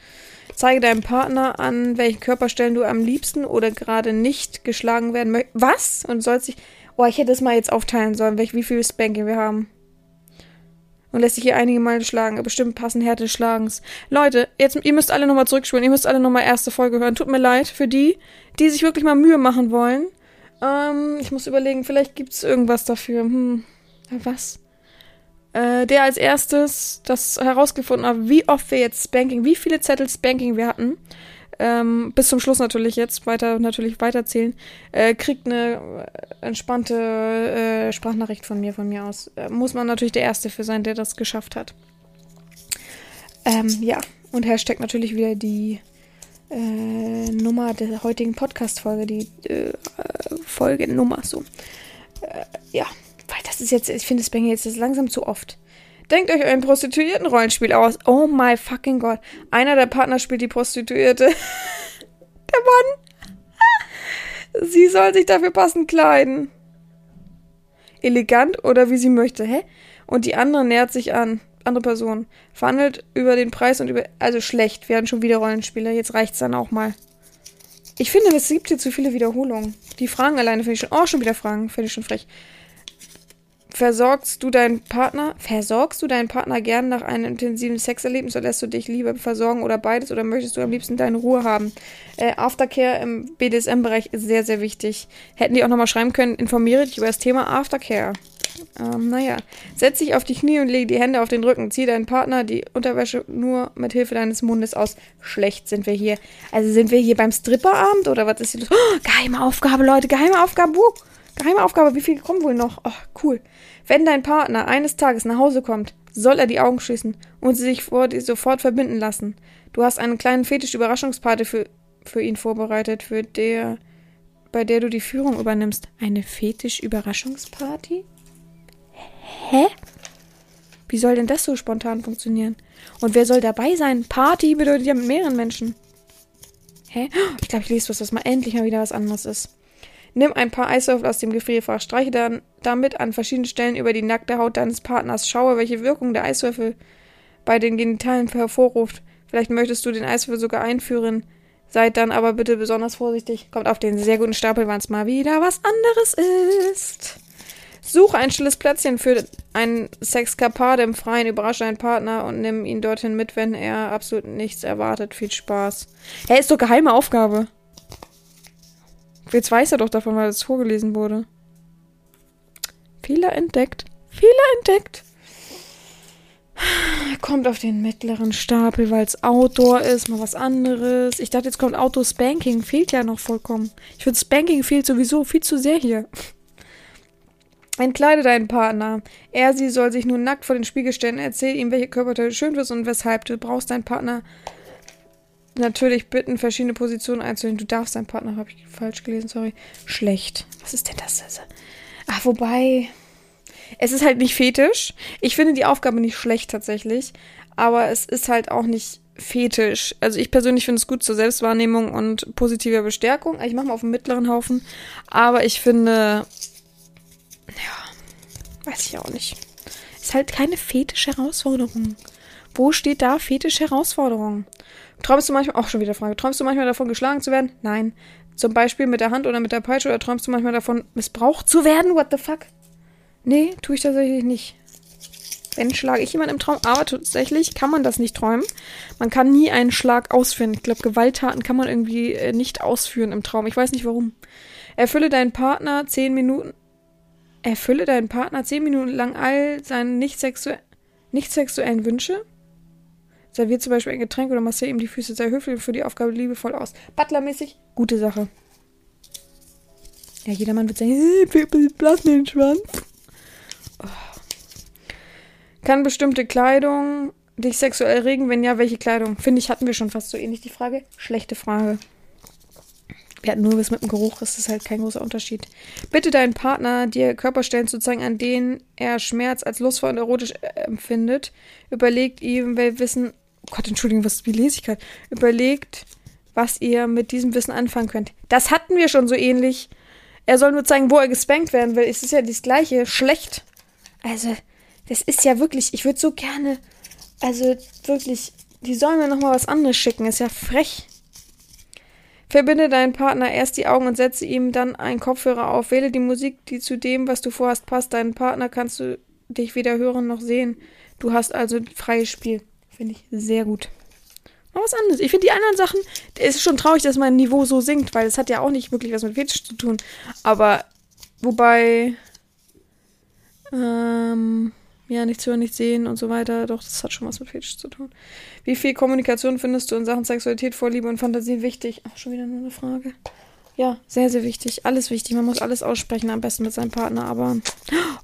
Zeige deinem Partner an, welchen Körperstellen du am liebsten oder gerade nicht geschlagen werden möchtest. Was? Und sollst dich. Oh, ich hätte es mal jetzt aufteilen sollen, wie viel Spanking wir haben. Und lässt sich hier einige Mal schlagen. Bestimmt passen Härte des Schlagens. Leute, jetzt, ihr müsst alle nochmal zurückspulen. Ihr müsst alle nochmal erste Folge hören. Tut mir leid für die, die sich wirklich mal Mühe machen wollen. Ähm, ich muss überlegen, vielleicht gibt es irgendwas dafür. Hm, was? Äh, der als erstes das herausgefunden hat, wie oft wir jetzt Spanking, wie viele Zettel Spanking wir hatten ähm, bis zum Schluss natürlich jetzt weiter natürlich weiterzählen, äh, kriegt eine äh, entspannte äh, Sprachnachricht von mir, von mir aus. Äh, muss man natürlich der Erste für sein, der das geschafft hat. Ähm, ja, und Hashtag natürlich wieder die äh, Nummer der heutigen Podcast-Folge, die äh, Folgennummer, so. ja, weil das ist jetzt, ich finde, es bringt jetzt langsam zu oft. Denkt euch ein Prostituierten-Rollenspiel aus. Oh my fucking God. Einer der Partner spielt die Prostituierte. der Mann. sie soll sich dafür passend kleiden. Elegant oder wie sie möchte. Hä? Und die andere nähert sich an. Andere Person. Verhandelt über den Preis und über. Also schlecht. Wir hatten schon wieder Rollenspieler. Jetzt reicht's dann auch mal. Ich finde, es gibt hier zu viele Wiederholungen. Die Fragen alleine finde ich schon. Oh, schon wieder Fragen. Finde ich schon frech. Versorgst du deinen Partner, versorgst du deinen Partner gern nach einem intensiven Sexerlebnis oder lässt du dich lieber versorgen oder beides oder möchtest du am liebsten deine Ruhe haben? Äh, Aftercare im BDSM-Bereich ist sehr, sehr wichtig. Hätten die auch nochmal schreiben können, informiere dich über das Thema Aftercare. Ähm, naja, setz dich auf die Knie und lege die Hände auf den Rücken. Zieh deinen Partner die Unterwäsche nur mit Hilfe deines Mundes aus. Schlecht sind wir hier. Also sind wir hier beim Stripperabend oder was ist hier los? Oh, geheime Aufgabe, Leute, geheime Aufgabe. Wuh. Geheime Aufgabe, wie viele kommen wohl noch? Oh, cool. Wenn dein Partner eines Tages nach Hause kommt, soll er die Augen schließen und sie sich vor dir sofort verbinden lassen. Du hast einen kleinen Fetisch-Überraschungsparty für, für ihn vorbereitet, für der, bei der du die Führung übernimmst. Eine Fetisch-Überraschungsparty? Hä? Wie soll denn das so spontan funktionieren? Und wer soll dabei sein? Party bedeutet ja mit mehreren Menschen. Hä? Ich glaube, ich lese was, was mal endlich mal wieder was anderes ist. Nimm ein paar Eiswürfel aus dem Gefrierfach, streiche dann damit an verschiedenen Stellen über die nackte Haut deines Partners. Schaue, welche Wirkung der Eiswürfel bei den Genitalien hervorruft. Vielleicht möchtest du den Eiswürfel sogar einführen. Seid dann aber bitte besonders vorsichtig. Kommt auf den sehr guten Stapel, wann es mal wieder was anderes ist. Suche ein stilles Plätzchen für einen Sexkapade im Freien, überrasche deinen Partner und nimm ihn dorthin mit, wenn er absolut nichts erwartet. Viel Spaß. Hä, ist doch geheime Aufgabe. Jetzt weiß er doch davon, weil es vorgelesen wurde. Fehler entdeckt. Fehler entdeckt. Kommt auf den mittleren Stapel, weil es Outdoor ist, mal was anderes. Ich dachte, jetzt kommt Outdoor Spanking. Fehlt ja noch vollkommen. Ich finde Spanking fehlt sowieso viel zu sehr hier. Entkleide deinen Partner. Er, sie soll sich nun nackt vor den Spiegel stellen. Erzähl ihm, welche Körperteile schön wirst und weshalb. Du brauchst deinen Partner natürlich bitten, verschiedene Positionen einzunehmen. Du darfst deinen Partner, habe ich falsch gelesen, sorry. Schlecht. Was ist denn das? Ach, wobei. Es ist halt nicht fetisch. Ich finde die Aufgabe nicht schlecht tatsächlich. Aber es ist halt auch nicht fetisch. Also ich persönlich finde es gut zur Selbstwahrnehmung und positiver Bestärkung. Ich mache mal auf dem mittleren Haufen. Aber ich finde. Ja. Weiß ich auch nicht. Ist halt keine fetische Herausforderung. Wo steht da fetische Herausforderung? Träumst du manchmal, auch schon wieder Frage, träumst du manchmal davon, geschlagen zu werden? Nein. Zum Beispiel mit der Hand oder mit der Peitsche oder träumst du manchmal davon, missbraucht zu werden? What the fuck? Nee, tue ich tatsächlich nicht. Wenn schlage ich jemanden im Traum, aber tatsächlich kann man das nicht träumen. Man kann nie einen Schlag ausführen. Ich glaube, Gewalttaten kann man irgendwie äh, nicht ausführen im Traum. Ich weiß nicht warum. Erfülle deinen Partner zehn Minuten. Erfülle deinen Partner zehn Minuten lang all seine nicht, sexu nicht sexuellen Wünsche. Serviert zum Beispiel ein Getränk oder massiere ihm die Füße. Sei höflich für die Aufgabe liebevoll aus. Butlermäßig, gute Sache. Ja, jedermann wird sagen, hey, blass mir den Schwanz. Oh. Kann bestimmte Kleidung dich sexuell regen? Wenn ja, welche Kleidung? Finde ich, hatten wir schon fast so ähnlich die Frage. Schlechte Frage. Wir hatten nur was mit dem Geruch, das ist halt kein großer Unterschied. Bitte deinen Partner, dir Körperstellen zu zeigen, an denen er Schmerz als lustvoll und erotisch empfindet. Überlegt ihm, wer Wissen oh Gott, Entschuldigung, was, wie lese ich gerade? Überlegt, was ihr mit diesem Wissen anfangen könnt. Das hatten wir schon so ähnlich. Er soll nur zeigen, wo er gespankt werden will. Es ist ja das Gleiche. Schlecht. Also, das ist ja wirklich, ich würde so gerne, also wirklich, die sollen mir nochmal was anderes schicken. Ist ja frech. Verbinde deinen Partner erst die Augen und setze ihm dann einen Kopfhörer auf. Wähle die Musik, die zu dem, was du vorhast, passt. Deinen Partner kannst du dich weder hören noch sehen. Du hast also freies Spiel. Finde ich sehr gut. Mal was anderes. Ich finde die anderen Sachen, es ist schon traurig, dass mein Niveau so sinkt, weil es hat ja auch nicht wirklich was mit Fetisch zu tun. Aber, wobei, ähm, ja, nichts hören, nichts sehen und so weiter, doch, das hat schon was mit Fetisch zu tun. Wie viel Kommunikation findest du in Sachen Sexualität, Vorliebe und Fantasie wichtig? Ach, schon wieder nur eine Frage. Ja, sehr, sehr wichtig. Alles wichtig. Man muss alles aussprechen, am besten mit seinem Partner. Aber,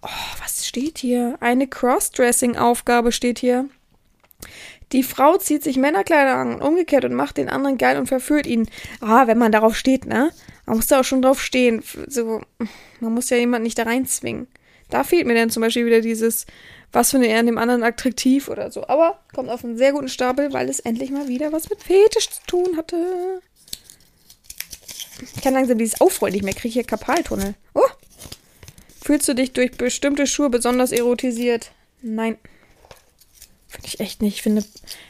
oh, was steht hier? Eine Crossdressing-Aufgabe steht hier. Die Frau zieht sich Männerkleider an, umgekehrt und macht den anderen geil und verführt ihn. Ah, wenn man darauf steht, ne? Man muss da auch schon drauf stehen. So, man muss ja jemanden nicht da reinzwingen. Da fehlt mir dann zum Beispiel wieder dieses, was finde er an dem anderen attraktiv oder so. Aber kommt auf einen sehr guten Stapel, weil es endlich mal wieder was mit Fetisch zu tun hatte. Ich kann langsam dieses Aufrollen nicht mehr, kriege hier Kapaltunnel. Oh! Fühlst du dich durch bestimmte Schuhe besonders erotisiert? Nein. Finde ich echt nicht. Ich finde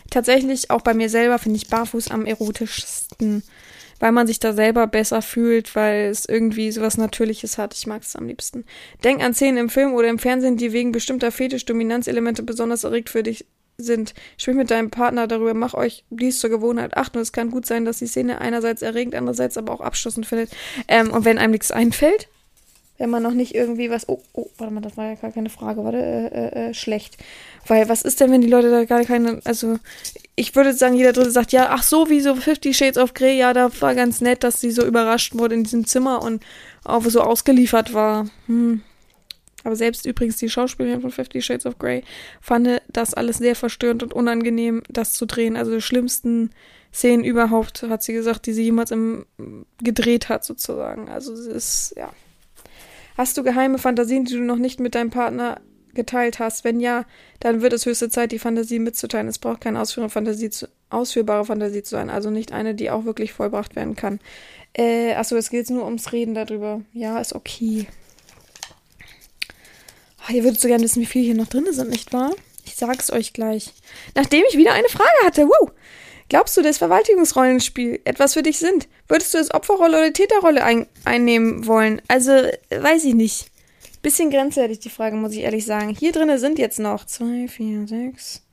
tatsächlich auch bei mir selber finde ich barfuß am erotischsten, weil man sich da selber besser fühlt, weil es irgendwie sowas Natürliches hat. Ich mag es am liebsten. Denk an Szenen im Film oder im Fernsehen, die wegen bestimmter Fetisch-Dominanzelemente besonders erregt für dich sind. Sprich mit deinem Partner darüber, mach euch dies zur Gewohnheit. Achten, es kann gut sein, dass die Szene einerseits erregend, andererseits aber auch abstoßend findet. Ähm, und wenn einem nichts einfällt, wenn man noch nicht irgendwie was. Oh, oh, warte mal, das war ja gar keine Frage, warte, äh, äh, äh, schlecht. Weil was ist denn, wenn die Leute da gar keine. Also, ich würde sagen, jeder Dritte sagt, ja, ach so, wie so Fifty Shades of Grey, ja, da war ganz nett, dass sie so überrascht wurde in diesem Zimmer und auch so ausgeliefert war. Hm. Aber selbst übrigens die Schauspielerin von Fifty Shades of Grey fand das alles sehr verstörend und unangenehm, das zu drehen. Also die schlimmsten Szenen überhaupt, hat sie gesagt, die sie jemals im, gedreht hat, sozusagen. Also es ist, ja. Hast du geheime Fantasien, die du noch nicht mit deinem Partner geteilt hast? Wenn ja, dann wird es höchste Zeit, die Fantasie mitzuteilen. Es braucht keine ausführbare Fantasie zu, ausführbare Fantasie zu sein, also nicht eine, die auch wirklich vollbracht werden kann. Äh, achso, es geht nur ums Reden darüber. Ja, ist okay. Oh, ihr würdet so gerne wissen, wie viele hier noch drin sind, nicht wahr? Ich sag's euch gleich. Nachdem ich wieder eine Frage hatte. Woo! Glaubst du, dass Verwaltungsrollenspiel etwas für dich sind? Würdest du es Opferrolle oder Täterrolle ein einnehmen wollen? Also, weiß ich nicht. Bisschen grenzwertig die Frage, muss ich ehrlich sagen. Hier drinnen sind jetzt noch 2, 4, 6,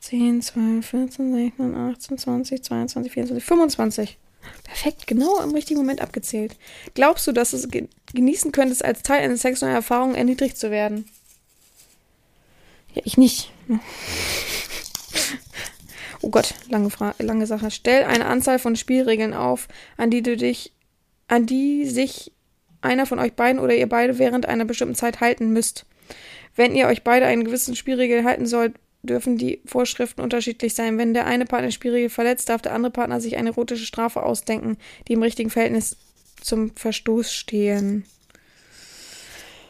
10, 12, 14, 16, 18, 20, 22, 24, 25. Perfekt, genau im richtigen Moment abgezählt. Glaubst du, dass du es genießen könntest, als Teil einer sexuellen Erfahrung erniedrigt zu werden? Ja, ich nicht. Oh Gott, lange, Fra lange Sache. Stell eine Anzahl von Spielregeln auf, an die du dich, an die sich einer von euch beiden oder ihr beide während einer bestimmten Zeit halten müsst. Wenn ihr euch beide einen gewissen Spielregel halten sollt, dürfen die Vorschriften unterschiedlich sein. Wenn der eine Partner Spielregel verletzt, darf der andere Partner sich eine erotische Strafe ausdenken, die im richtigen Verhältnis zum Verstoß stehen.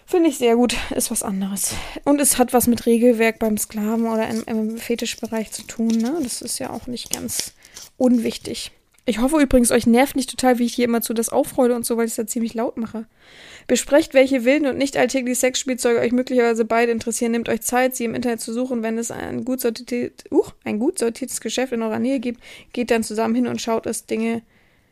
Finde ich sehr gut, ist was anderes. Und es hat was mit Regelwerk beim Sklaven oder im, im Fetischbereich zu tun, ne? Das ist ja auch nicht ganz unwichtig. Ich hoffe übrigens, euch nervt nicht total, wie ich hier immer zu das aufrolde und so, weil ich es ja ziemlich laut mache. Besprecht, welche wilden und nicht alltäglichen Sexspielzeuge euch möglicherweise beide interessieren. Nehmt euch Zeit, sie im Internet zu suchen. Wenn es ein gut, sortiert, uh, ein gut sortiertes Geschäft in eurer Nähe gibt, geht dann zusammen hin und schaut es Dinge,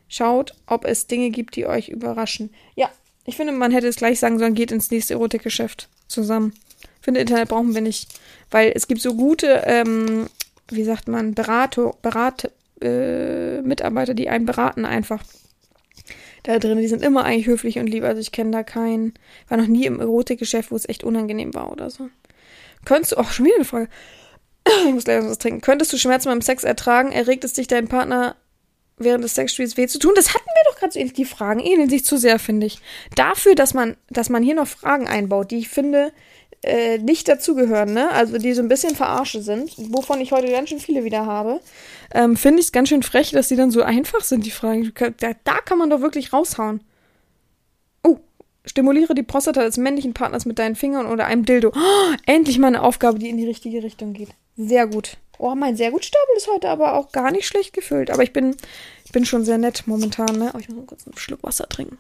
schaut, ob es Dinge gibt, die euch überraschen. Ja, ich finde, man hätte es gleich sagen sollen, geht ins nächste Erotikgeschäft zusammen. Ich finde, Internet brauchen wir nicht, weil es gibt so gute, ähm, wie sagt man, Berater, Berat, äh, Mitarbeiter, die einen beraten einfach. Da drin, die sind immer eigentlich höflich und lieb. Also ich kenne da keinen. War noch nie im Erotikgeschäft, wo es echt unangenehm war oder so. Könntest du, auch schon wieder eine Frage. ich muss gleich was trinken. Könntest du Schmerzen beim Sex ertragen? Erregt es dich, deinen Partner während des Sexspiels weh zu tun? Das hatten wir doch so ähnlich. Die Fragen ähneln sich zu sehr, finde ich. Dafür, dass man, dass man hier noch Fragen einbaut, die ich finde, äh, nicht dazugehören, ne? Also die so ein bisschen verarsche sind, wovon ich heute ganz schön viele wieder habe, ähm, finde ich es ganz schön frech, dass die dann so einfach sind, die Fragen. Da, da kann man doch wirklich raushauen. Oh, stimuliere die Prostata des männlichen Partners mit deinen Fingern oder einem Dildo. Oh, endlich mal eine Aufgabe, die in die richtige Richtung geht. Sehr gut. Oh, mein sehr gut Stapel ist heute aber auch gar nicht schlecht gefüllt. Aber ich bin, bin schon sehr nett momentan, ne? Oh, ich muss mal kurz einen Schluck Wasser trinken.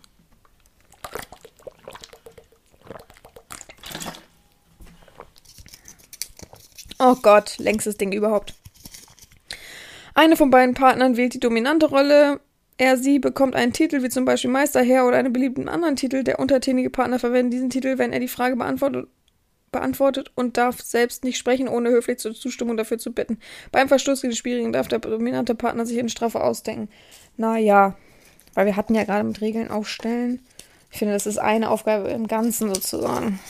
Oh Gott, längstes Ding überhaupt. Eine von beiden Partnern wählt die dominante Rolle. Er, sie bekommt einen Titel, wie zum Beispiel Meisterherr oder einen beliebten anderen Titel. Der untertänige Partner verwendet diesen Titel, wenn er die Frage beantwortet, beantwortet und darf selbst nicht sprechen, ohne höflich zur Zustimmung dafür zu bitten. Beim Verstoß gegen die Spielregeln darf der dominante Partner sich eine Strafe ausdenken. Naja, weil wir hatten ja gerade mit Regeln aufstellen. Ich finde, das ist eine Aufgabe im Ganzen sozusagen.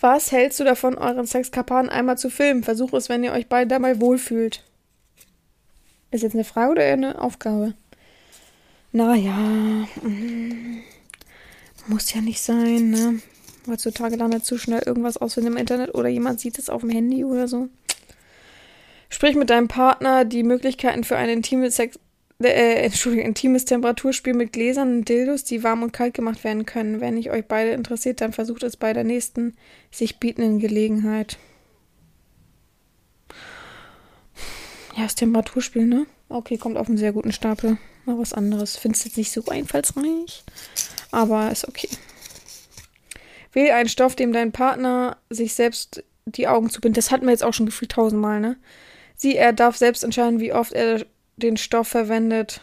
Was hältst du davon, euren Sexkarpanen einmal zu filmen? Versuche es, wenn ihr euch beide dabei wohlfühlt. Ist jetzt eine Frage oder eher eine Aufgabe? Naja, mm, muss ja nicht sein, ne? Heutzutage landet zu schnell irgendwas aus im Internet oder jemand sieht es auf dem Handy oder so. Sprich mit deinem Partner die Möglichkeiten für ein intimes Sex äh, Entschuldigung, intimes Temperaturspiel mit Gläsern und Dildos, die warm und kalt gemacht werden können. Wenn ich euch beide interessiert, dann versucht es bei der nächsten sich bietenden Gelegenheit. Ja, das Temperaturspiel, ne? Okay, kommt auf einen sehr guten Stapel. Mal was anderes. Findest jetzt nicht so einfallsreich, aber ist okay. Wähl einen Stoff, dem dein Partner sich selbst die Augen zubindet. Das hatten wir jetzt auch schon gefühlt tausendmal, ne? Sie, er darf selbst entscheiden, wie oft er den Stoff verwendet.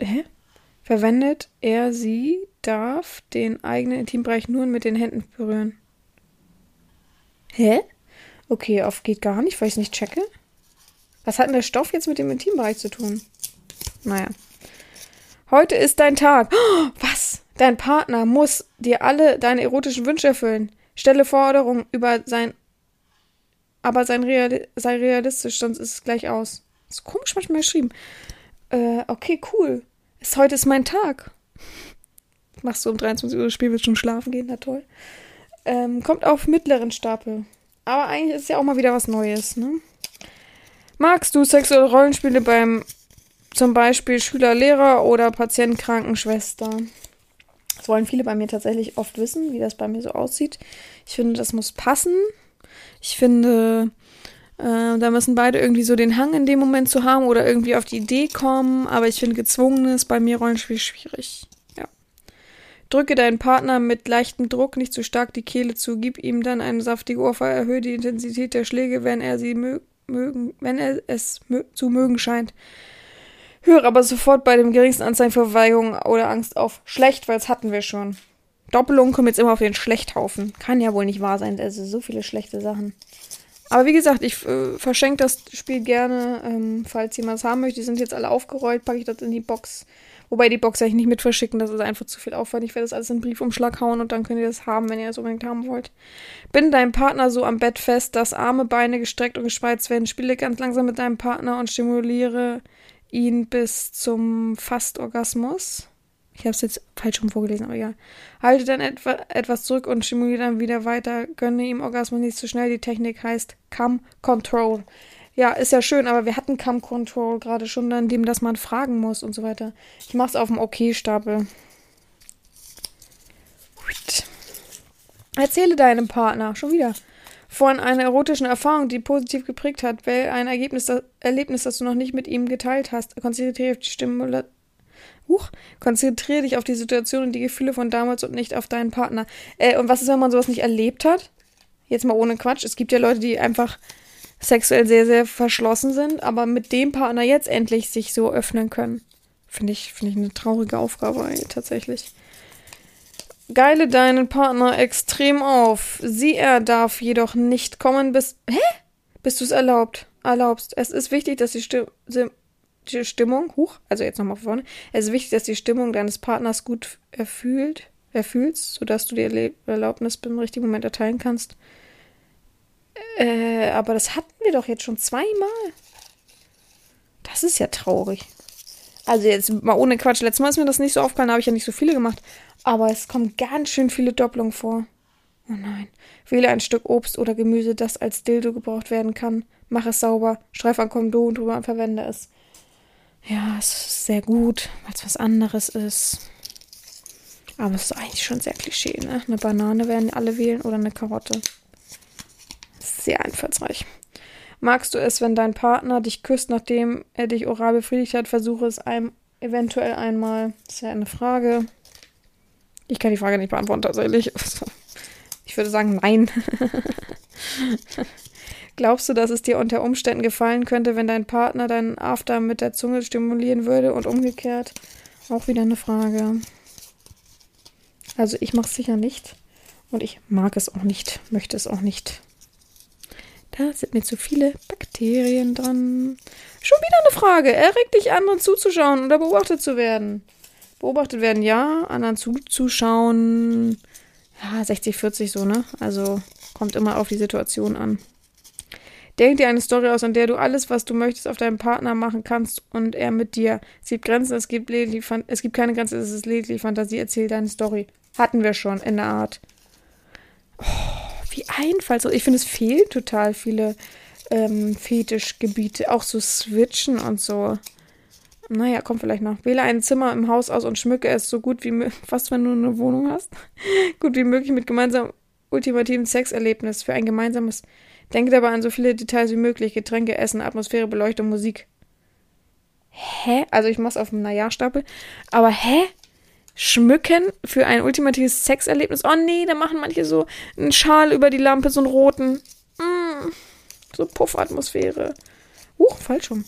Hä? Verwendet er sie, darf den eigenen Intimbereich nur mit den Händen berühren. Hä? Okay, auf geht gar nicht, weil ich es nicht checke. Was hat denn der Stoff jetzt mit dem Intimbereich zu tun? Naja. Heute ist dein Tag. Oh, was? Dein Partner muss dir alle deine erotischen Wünsche erfüllen. Stelle Forderungen über sein aber sein Real sei realistisch, sonst ist es gleich aus. Ist komisch manchmal geschrieben. Äh, okay, cool. Ist, heute ist mein Tag. Machst du um 23 Uhr das Spiel, willst schon schlafen gehen, na toll. Ähm, kommt auf mittleren Stapel. Aber eigentlich ist ja auch mal wieder was Neues, ne? Magst du sexuelle Rollenspiele beim zum Beispiel Schüler, Lehrer oder Patient, Krankenschwester? Das wollen viele bei mir tatsächlich oft wissen, wie das bei mir so aussieht. Ich finde, das muss passen. Ich finde, äh, da müssen beide irgendwie so den Hang in dem Moment zu haben oder irgendwie auf die Idee kommen. Aber ich finde gezwungenes bei mir Rollenspiel schwierig. Ja. Drücke deinen Partner mit leichtem Druck nicht zu stark die Kehle zu. Gib ihm dann eine saftige Ohrfeige. Erhöhe die Intensität der Schläge, wenn er sie mö mögen, wenn er es mö zu mögen scheint. Höre aber sofort bei dem geringsten Anzeichen für Verweigerung oder Angst auf. Schlecht, weil das hatten wir schon. Doppelungen kommen jetzt immer auf den Schlechthaufen. Kann ja wohl nicht wahr sein. Also so viele schlechte Sachen. Aber wie gesagt, ich äh, verschenke das Spiel gerne, ähm, falls jemand es haben möchte. Die sind jetzt alle aufgerollt, packe ich das in die Box. Wobei die Box eigentlich nicht mit verschicken, das ist einfach zu viel Aufwand. Ich werde das alles in einen Briefumschlag hauen und dann könnt ihr das haben, wenn ihr das unbedingt haben wollt. Bin deinem Partner so am Bett fest, dass Arme, Beine gestreckt und gespreizt werden. Spiele ganz langsam mit deinem Partner und stimuliere ihn bis zum Fastorgasmus. Ich habe es jetzt falsch rum vorgelesen, aber ja. Halte dann etwa, etwas zurück und stimuliere dann wieder weiter. Gönne ihm Orgasmus nicht zu schnell. Die Technik heißt Come Control. Ja, ist ja schön, aber wir hatten Come Control gerade schon, indem dass man fragen muss und so weiter. Ich mache es auf dem OK-Stapel. Erzähle deinem Partner, schon wieder, von einer erotischen Erfahrung, die positiv geprägt hat, weil ein Ergebnis, das, Erlebnis, das du noch nicht mit ihm geteilt hast. Konzentriere dich auf die Stimula Huch, konzentriere dich auf die Situation und die Gefühle von damals und nicht auf deinen Partner. Äh, und was ist, wenn man sowas nicht erlebt hat? Jetzt mal ohne Quatsch. Es gibt ja Leute, die einfach sexuell sehr, sehr verschlossen sind, aber mit dem Partner jetzt endlich sich so öffnen können. Finde ich, finde ich eine traurige Aufgabe ey, tatsächlich. Geile deinen Partner extrem auf. Sie, er darf jedoch nicht kommen, bis. Hä? Bis du es erlaubt, erlaubst. Es ist wichtig, dass die, Sti die Stimmung, huch, also jetzt nochmal vorne. Es ist wichtig, dass die Stimmung deines Partners gut erfüllt, erfühlst, sodass du die Erlaubnis im richtigen Moment erteilen kannst. Äh, aber das hatten wir doch jetzt schon zweimal. Das ist ja traurig. Also jetzt mal ohne Quatsch. Letztes Mal ist mir das nicht so aufgefallen, da habe ich ja nicht so viele gemacht. Aber es kommen ganz schön viele Doppelungen vor. Oh nein. Wähle ein Stück Obst oder Gemüse, das als Dildo gebraucht werden kann. Mach es sauber. Streif ein Kondom drüber und verwende es. Ja, es ist sehr gut, weil es was anderes ist. Aber es ist eigentlich schon sehr Klischee, ne? Eine Banane werden alle wählen oder eine Karotte. Sehr einfallsreich. Magst du es, wenn dein Partner dich küsst, nachdem er dich oral befriedigt hat? Versuche es einem eventuell einmal. Das ist ja eine Frage. Ich kann die Frage nicht beantworten, tatsächlich. Ich würde sagen, nein. Glaubst du, dass es dir unter Umständen gefallen könnte, wenn dein Partner deinen After mit der Zunge stimulieren würde und umgekehrt? Auch wieder eine Frage. Also ich mache es sicher nicht. Und ich mag es auch nicht, möchte es auch nicht. Da sind mir zu viele Bakterien dran. Schon wieder eine Frage. Erregt dich, anderen zuzuschauen oder beobachtet zu werden? Beobachtet werden, ja. Anderen zuzuschauen, ja, 60, 40 so, ne? Also kommt immer auf die Situation an. Denk dir eine Story aus, in der du alles, was du möchtest, auf deinen Partner machen kannst und er mit dir. Es gibt Grenzen, es gibt, lediglich, es gibt keine Grenzen, es ist lediglich Fantasie. Erzähl deine Story. Hatten wir schon in der Art. Oh, wie einfallslos. Ich finde, es fehlen total viele ähm, Fetischgebiete. Auch so Switchen und so. Naja, kommt vielleicht noch. Wähle ein Zimmer im Haus aus und schmücke es so gut wie möglich, fast wenn du eine Wohnung hast, gut wie möglich mit gemeinsamem ultimativen Sexerlebnis für ein gemeinsames. Denke dabei an so viele Details wie möglich: Getränke, Essen, Atmosphäre, Beleuchtung, Musik. Hä? Also ich mach's auf dem Naja-Stapel. Aber hä? Schmücken für ein ultimatives Sexerlebnis? Oh nee, da machen manche so einen Schal über die Lampe, so einen roten. Mm, so Puffatmosphäre. Huch, falsch rum.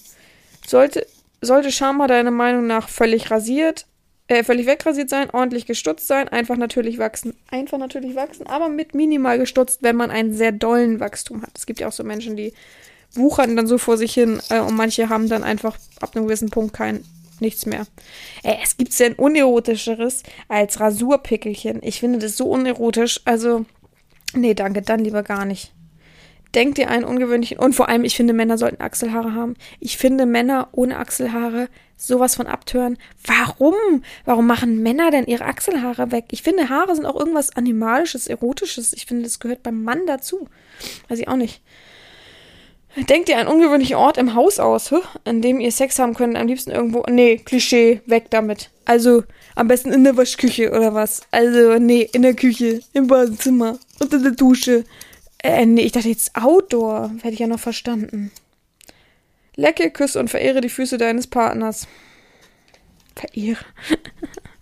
Sollte, sollte Schama deiner Meinung nach völlig rasiert, äh, völlig wegrasiert sein, ordentlich gestutzt sein, einfach natürlich wachsen. Einfach natürlich wachsen, aber mit minimal gestutzt, wenn man einen sehr dollen Wachstum hat. Es gibt ja auch so Menschen, die wuchern dann so vor sich hin äh, und manche haben dann einfach ab einem gewissen Punkt kein nichts mehr. Äh, es gibt ja ein unerotischeres als Rasurpickelchen. Ich finde das so unerotisch. Also, nee, danke, dann lieber gar nicht. Denk dir einen ungewöhnlichen. Und vor allem, ich finde, Männer sollten Achselhaare haben. Ich finde Männer ohne Achselhaare sowas von abtören. Warum? Warum machen Männer denn ihre Achselhaare weg? Ich finde, Haare sind auch irgendwas Animalisches, Erotisches. Ich finde, das gehört beim Mann dazu. Weiß ich auch nicht. Denkt ihr einen ungewöhnlichen Ort im Haus aus, an dem ihr Sex haben könnt? Am liebsten irgendwo. Nee, Klischee, weg damit. Also, am besten in der Waschküche oder was? Also, nee, in der Küche, im Badezimmer, unter der Dusche. Äh, nee, ich dachte jetzt Outdoor. Hätte ich ja noch verstanden. Lecke, küsse und verehre die Füße deines Partners. Verehre.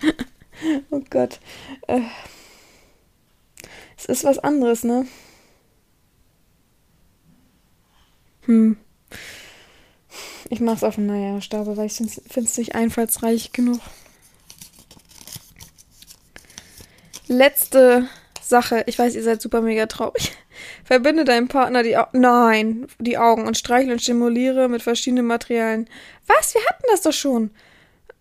oh Gott. Äh, es ist was anderes, ne? Hm. Ich mach's auf den Naja-Stapel, weil ich finde es nicht einfallsreich genug. Letzte Sache. Ich weiß, ihr seid super mega traurig. Verbinde deinem Partner die Augen. Nein, die Augen und streichle und stimuliere mit verschiedenen Materialien. Was? Wir hatten das doch schon.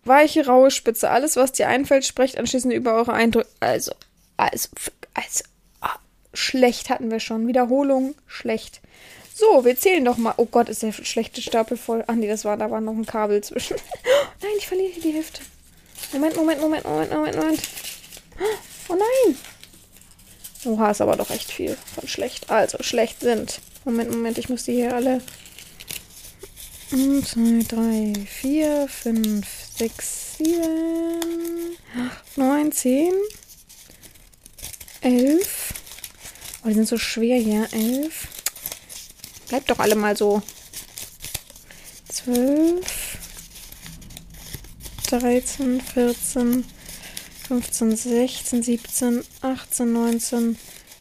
Weiche, raue Spitze. Alles, was dir einfällt, sprecht anschließend über eure Eindrücke. Also, also, also. Oh, schlecht hatten wir schon. Wiederholung, schlecht. So, wir zählen doch mal. Oh Gott, ist der schlechte Stapel voll. Ach nee, das war, da war noch ein Kabel zwischen. nein, ich verliere die Hälfte. Moment, Moment, Moment, Moment, Moment, Moment. Oh nein. Oha, ist aber doch echt viel von schlecht. Also, schlecht sind. Moment, Moment, ich muss die hier alle. 1, 2, 3, 4, 5, 6, 7, 8, 9, 10, 11. Oh, die sind so schwer hier. 11. Bleibt doch alle mal so. 12, 13, 14, 15, 16, 17, 18, 19,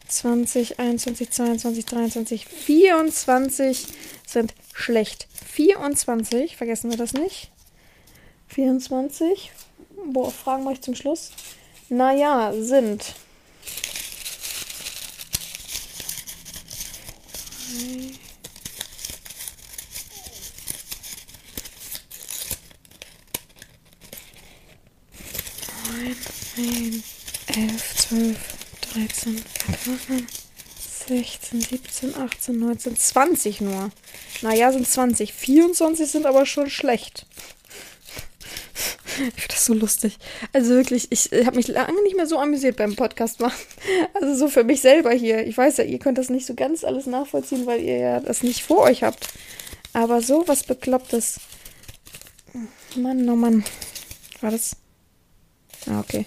20, 21, 22, 23, 24 sind schlecht. 24, vergessen wir das nicht. 24. Boah, Fragen mache ich zum Schluss. Naja, sind. Drei. 10, 11, 12, 13, 14, 16, 17, 18, 19, 20 nur. Naja, sind 20. 24 sind aber schon schlecht. Ich finde das so lustig. Also wirklich, ich habe mich lange nicht mehr so amüsiert beim Podcast machen. Also so für mich selber hier. Ich weiß ja, ihr könnt das nicht so ganz alles nachvollziehen, weil ihr ja das nicht vor euch habt. Aber so was Beklopptes. Mann, oh Mann. War das? Ah, okay.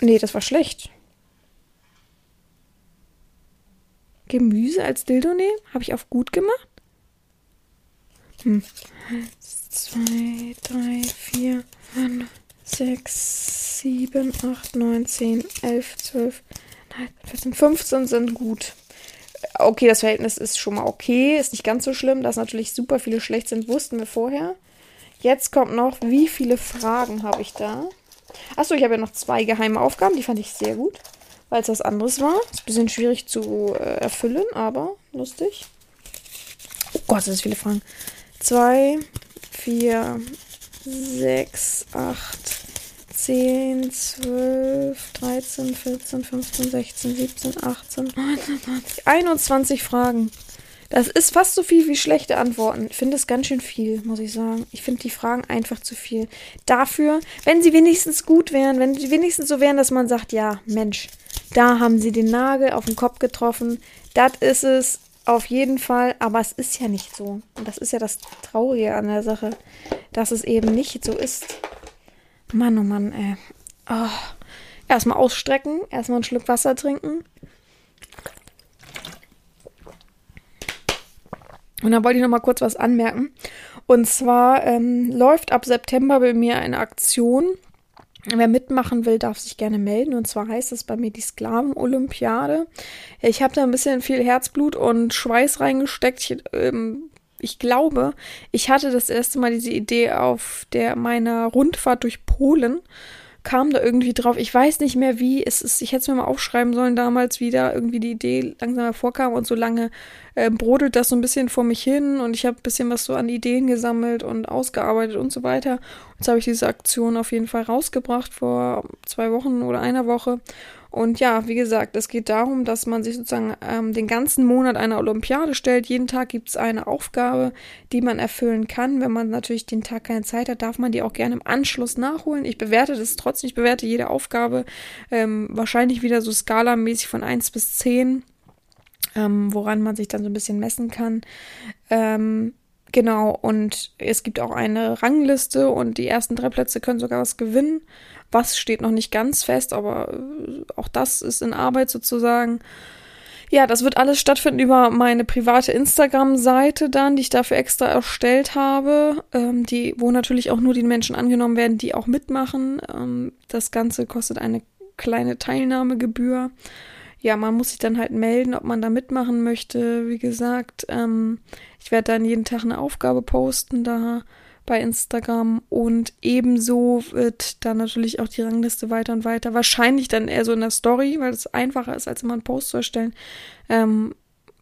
Nee, das war schlecht. Gemüse als Dildo nehmen? Habe ich auf gut gemacht? Hm. Zwei, drei, vier, fünf, sechs, sieben, acht, neun, zehn, elf, zwölf, 14, 15 sind gut. Okay, das Verhältnis ist schon mal okay, ist nicht ganz so schlimm. Dass natürlich super viele schlecht sind, wussten wir vorher. Jetzt kommt noch, wie viele Fragen habe ich da? Achso, ich habe ja noch zwei geheime Aufgaben, die fand ich sehr gut, weil es was anderes war. Ist ein bisschen schwierig zu äh, erfüllen, aber lustig. Oh Gott, das sind viele Fragen. Zwei, vier, sechs, acht, zehn, zwölf, dreizehn, vierzehn, fünfzehn, sechzehn, siebzehn, achtzehn, neunzehn, zwanzig, einundzwanzig Fragen. Das ist fast so viel wie schlechte Antworten. Ich finde es ganz schön viel, muss ich sagen. Ich finde die Fragen einfach zu viel. Dafür, wenn sie wenigstens gut wären, wenn sie wenigstens so wären, dass man sagt, ja, Mensch, da haben sie den Nagel auf den Kopf getroffen. Das ist es auf jeden Fall. Aber es ist ja nicht so. Und das ist ja das Traurige an der Sache, dass es eben nicht so ist. Mann, oh Mann, ey. Oh. Erstmal ausstrecken, erstmal einen Schluck Wasser trinken. Und da wollte ich noch mal kurz was anmerken. Und zwar ähm, läuft ab September bei mir eine Aktion. Wer mitmachen will, darf sich gerne melden. Und zwar heißt es bei mir die Sklaven-Olympiade. Ich habe da ein bisschen viel Herzblut und Schweiß reingesteckt. Ich, ähm, ich glaube, ich hatte das erste Mal diese Idee auf der meiner Rundfahrt durch Polen kam da irgendwie drauf. Ich weiß nicht mehr wie. Es ist, ich hätte es mir mal aufschreiben sollen damals, wie da irgendwie die Idee langsam hervorkam und so lange äh, brodelt das so ein bisschen vor mich hin und ich habe ein bisschen was so an Ideen gesammelt und ausgearbeitet und so weiter. Und jetzt habe ich diese Aktion auf jeden Fall rausgebracht vor zwei Wochen oder einer Woche und ja, wie gesagt, es geht darum, dass man sich sozusagen ähm, den ganzen Monat einer Olympiade stellt. Jeden Tag gibt es eine Aufgabe, die man erfüllen kann. Wenn man natürlich den Tag keine Zeit hat, darf man die auch gerne im Anschluss nachholen. Ich bewerte das trotzdem, ich bewerte jede Aufgabe ähm, wahrscheinlich wieder so skalamäßig von 1 bis 10, ähm, woran man sich dann so ein bisschen messen kann. Ähm, Genau, und es gibt auch eine Rangliste und die ersten drei Plätze können sogar was gewinnen. Was steht noch nicht ganz fest, aber äh, auch das ist in Arbeit sozusagen. Ja, das wird alles stattfinden über meine private Instagram-Seite dann, die ich dafür extra erstellt habe, ähm, die, wo natürlich auch nur die Menschen angenommen werden, die auch mitmachen. Ähm, das Ganze kostet eine kleine Teilnahmegebühr. Ja, man muss sich dann halt melden, ob man da mitmachen möchte. Wie gesagt, ähm, ich werde dann jeden Tag eine Aufgabe posten da bei Instagram und ebenso wird dann natürlich auch die Rangliste weiter und weiter. Wahrscheinlich dann eher so in der Story, weil es einfacher ist, als immer einen Post zu erstellen. Ähm,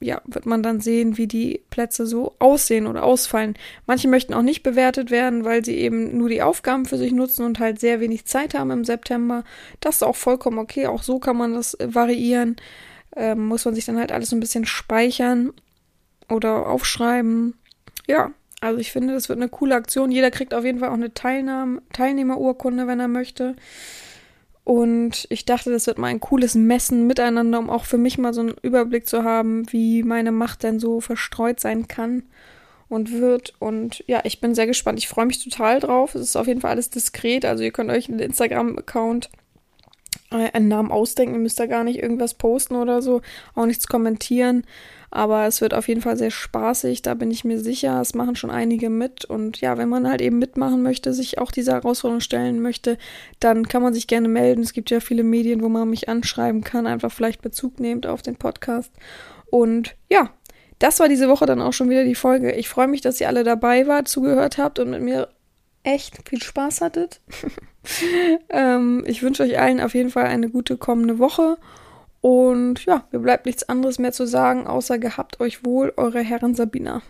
ja, wird man dann sehen, wie die Plätze so aussehen oder ausfallen. Manche möchten auch nicht bewertet werden, weil sie eben nur die Aufgaben für sich nutzen und halt sehr wenig Zeit haben im September. Das ist auch vollkommen okay. Auch so kann man das variieren. Ähm, muss man sich dann halt alles ein bisschen speichern oder aufschreiben. Ja, also ich finde, das wird eine coole Aktion. Jeder kriegt auf jeden Fall auch eine Teilnahme, Teilnehmerurkunde, wenn er möchte. Und ich dachte, das wird mal ein cooles Messen miteinander, um auch für mich mal so einen Überblick zu haben, wie meine Macht denn so verstreut sein kann und wird. Und ja, ich bin sehr gespannt. Ich freue mich total drauf. Es ist auf jeden Fall alles diskret. Also ihr könnt euch einen Instagram-Account äh, einen Namen ausdenken. Ihr müsst da gar nicht irgendwas posten oder so, auch nichts kommentieren. Aber es wird auf jeden Fall sehr spaßig, da bin ich mir sicher. Es machen schon einige mit. Und ja, wenn man halt eben mitmachen möchte, sich auch dieser Herausforderung stellen möchte, dann kann man sich gerne melden. Es gibt ja viele Medien, wo man mich anschreiben kann, einfach vielleicht Bezug nehmt auf den Podcast. Und ja, das war diese Woche dann auch schon wieder die Folge. Ich freue mich, dass ihr alle dabei wart, zugehört habt und mit mir echt viel Spaß hattet. ähm, ich wünsche euch allen auf jeden Fall eine gute kommende Woche und ja, mir bleibt nichts anderes mehr zu sagen, außer gehabt euch wohl, eure Herren Sabina.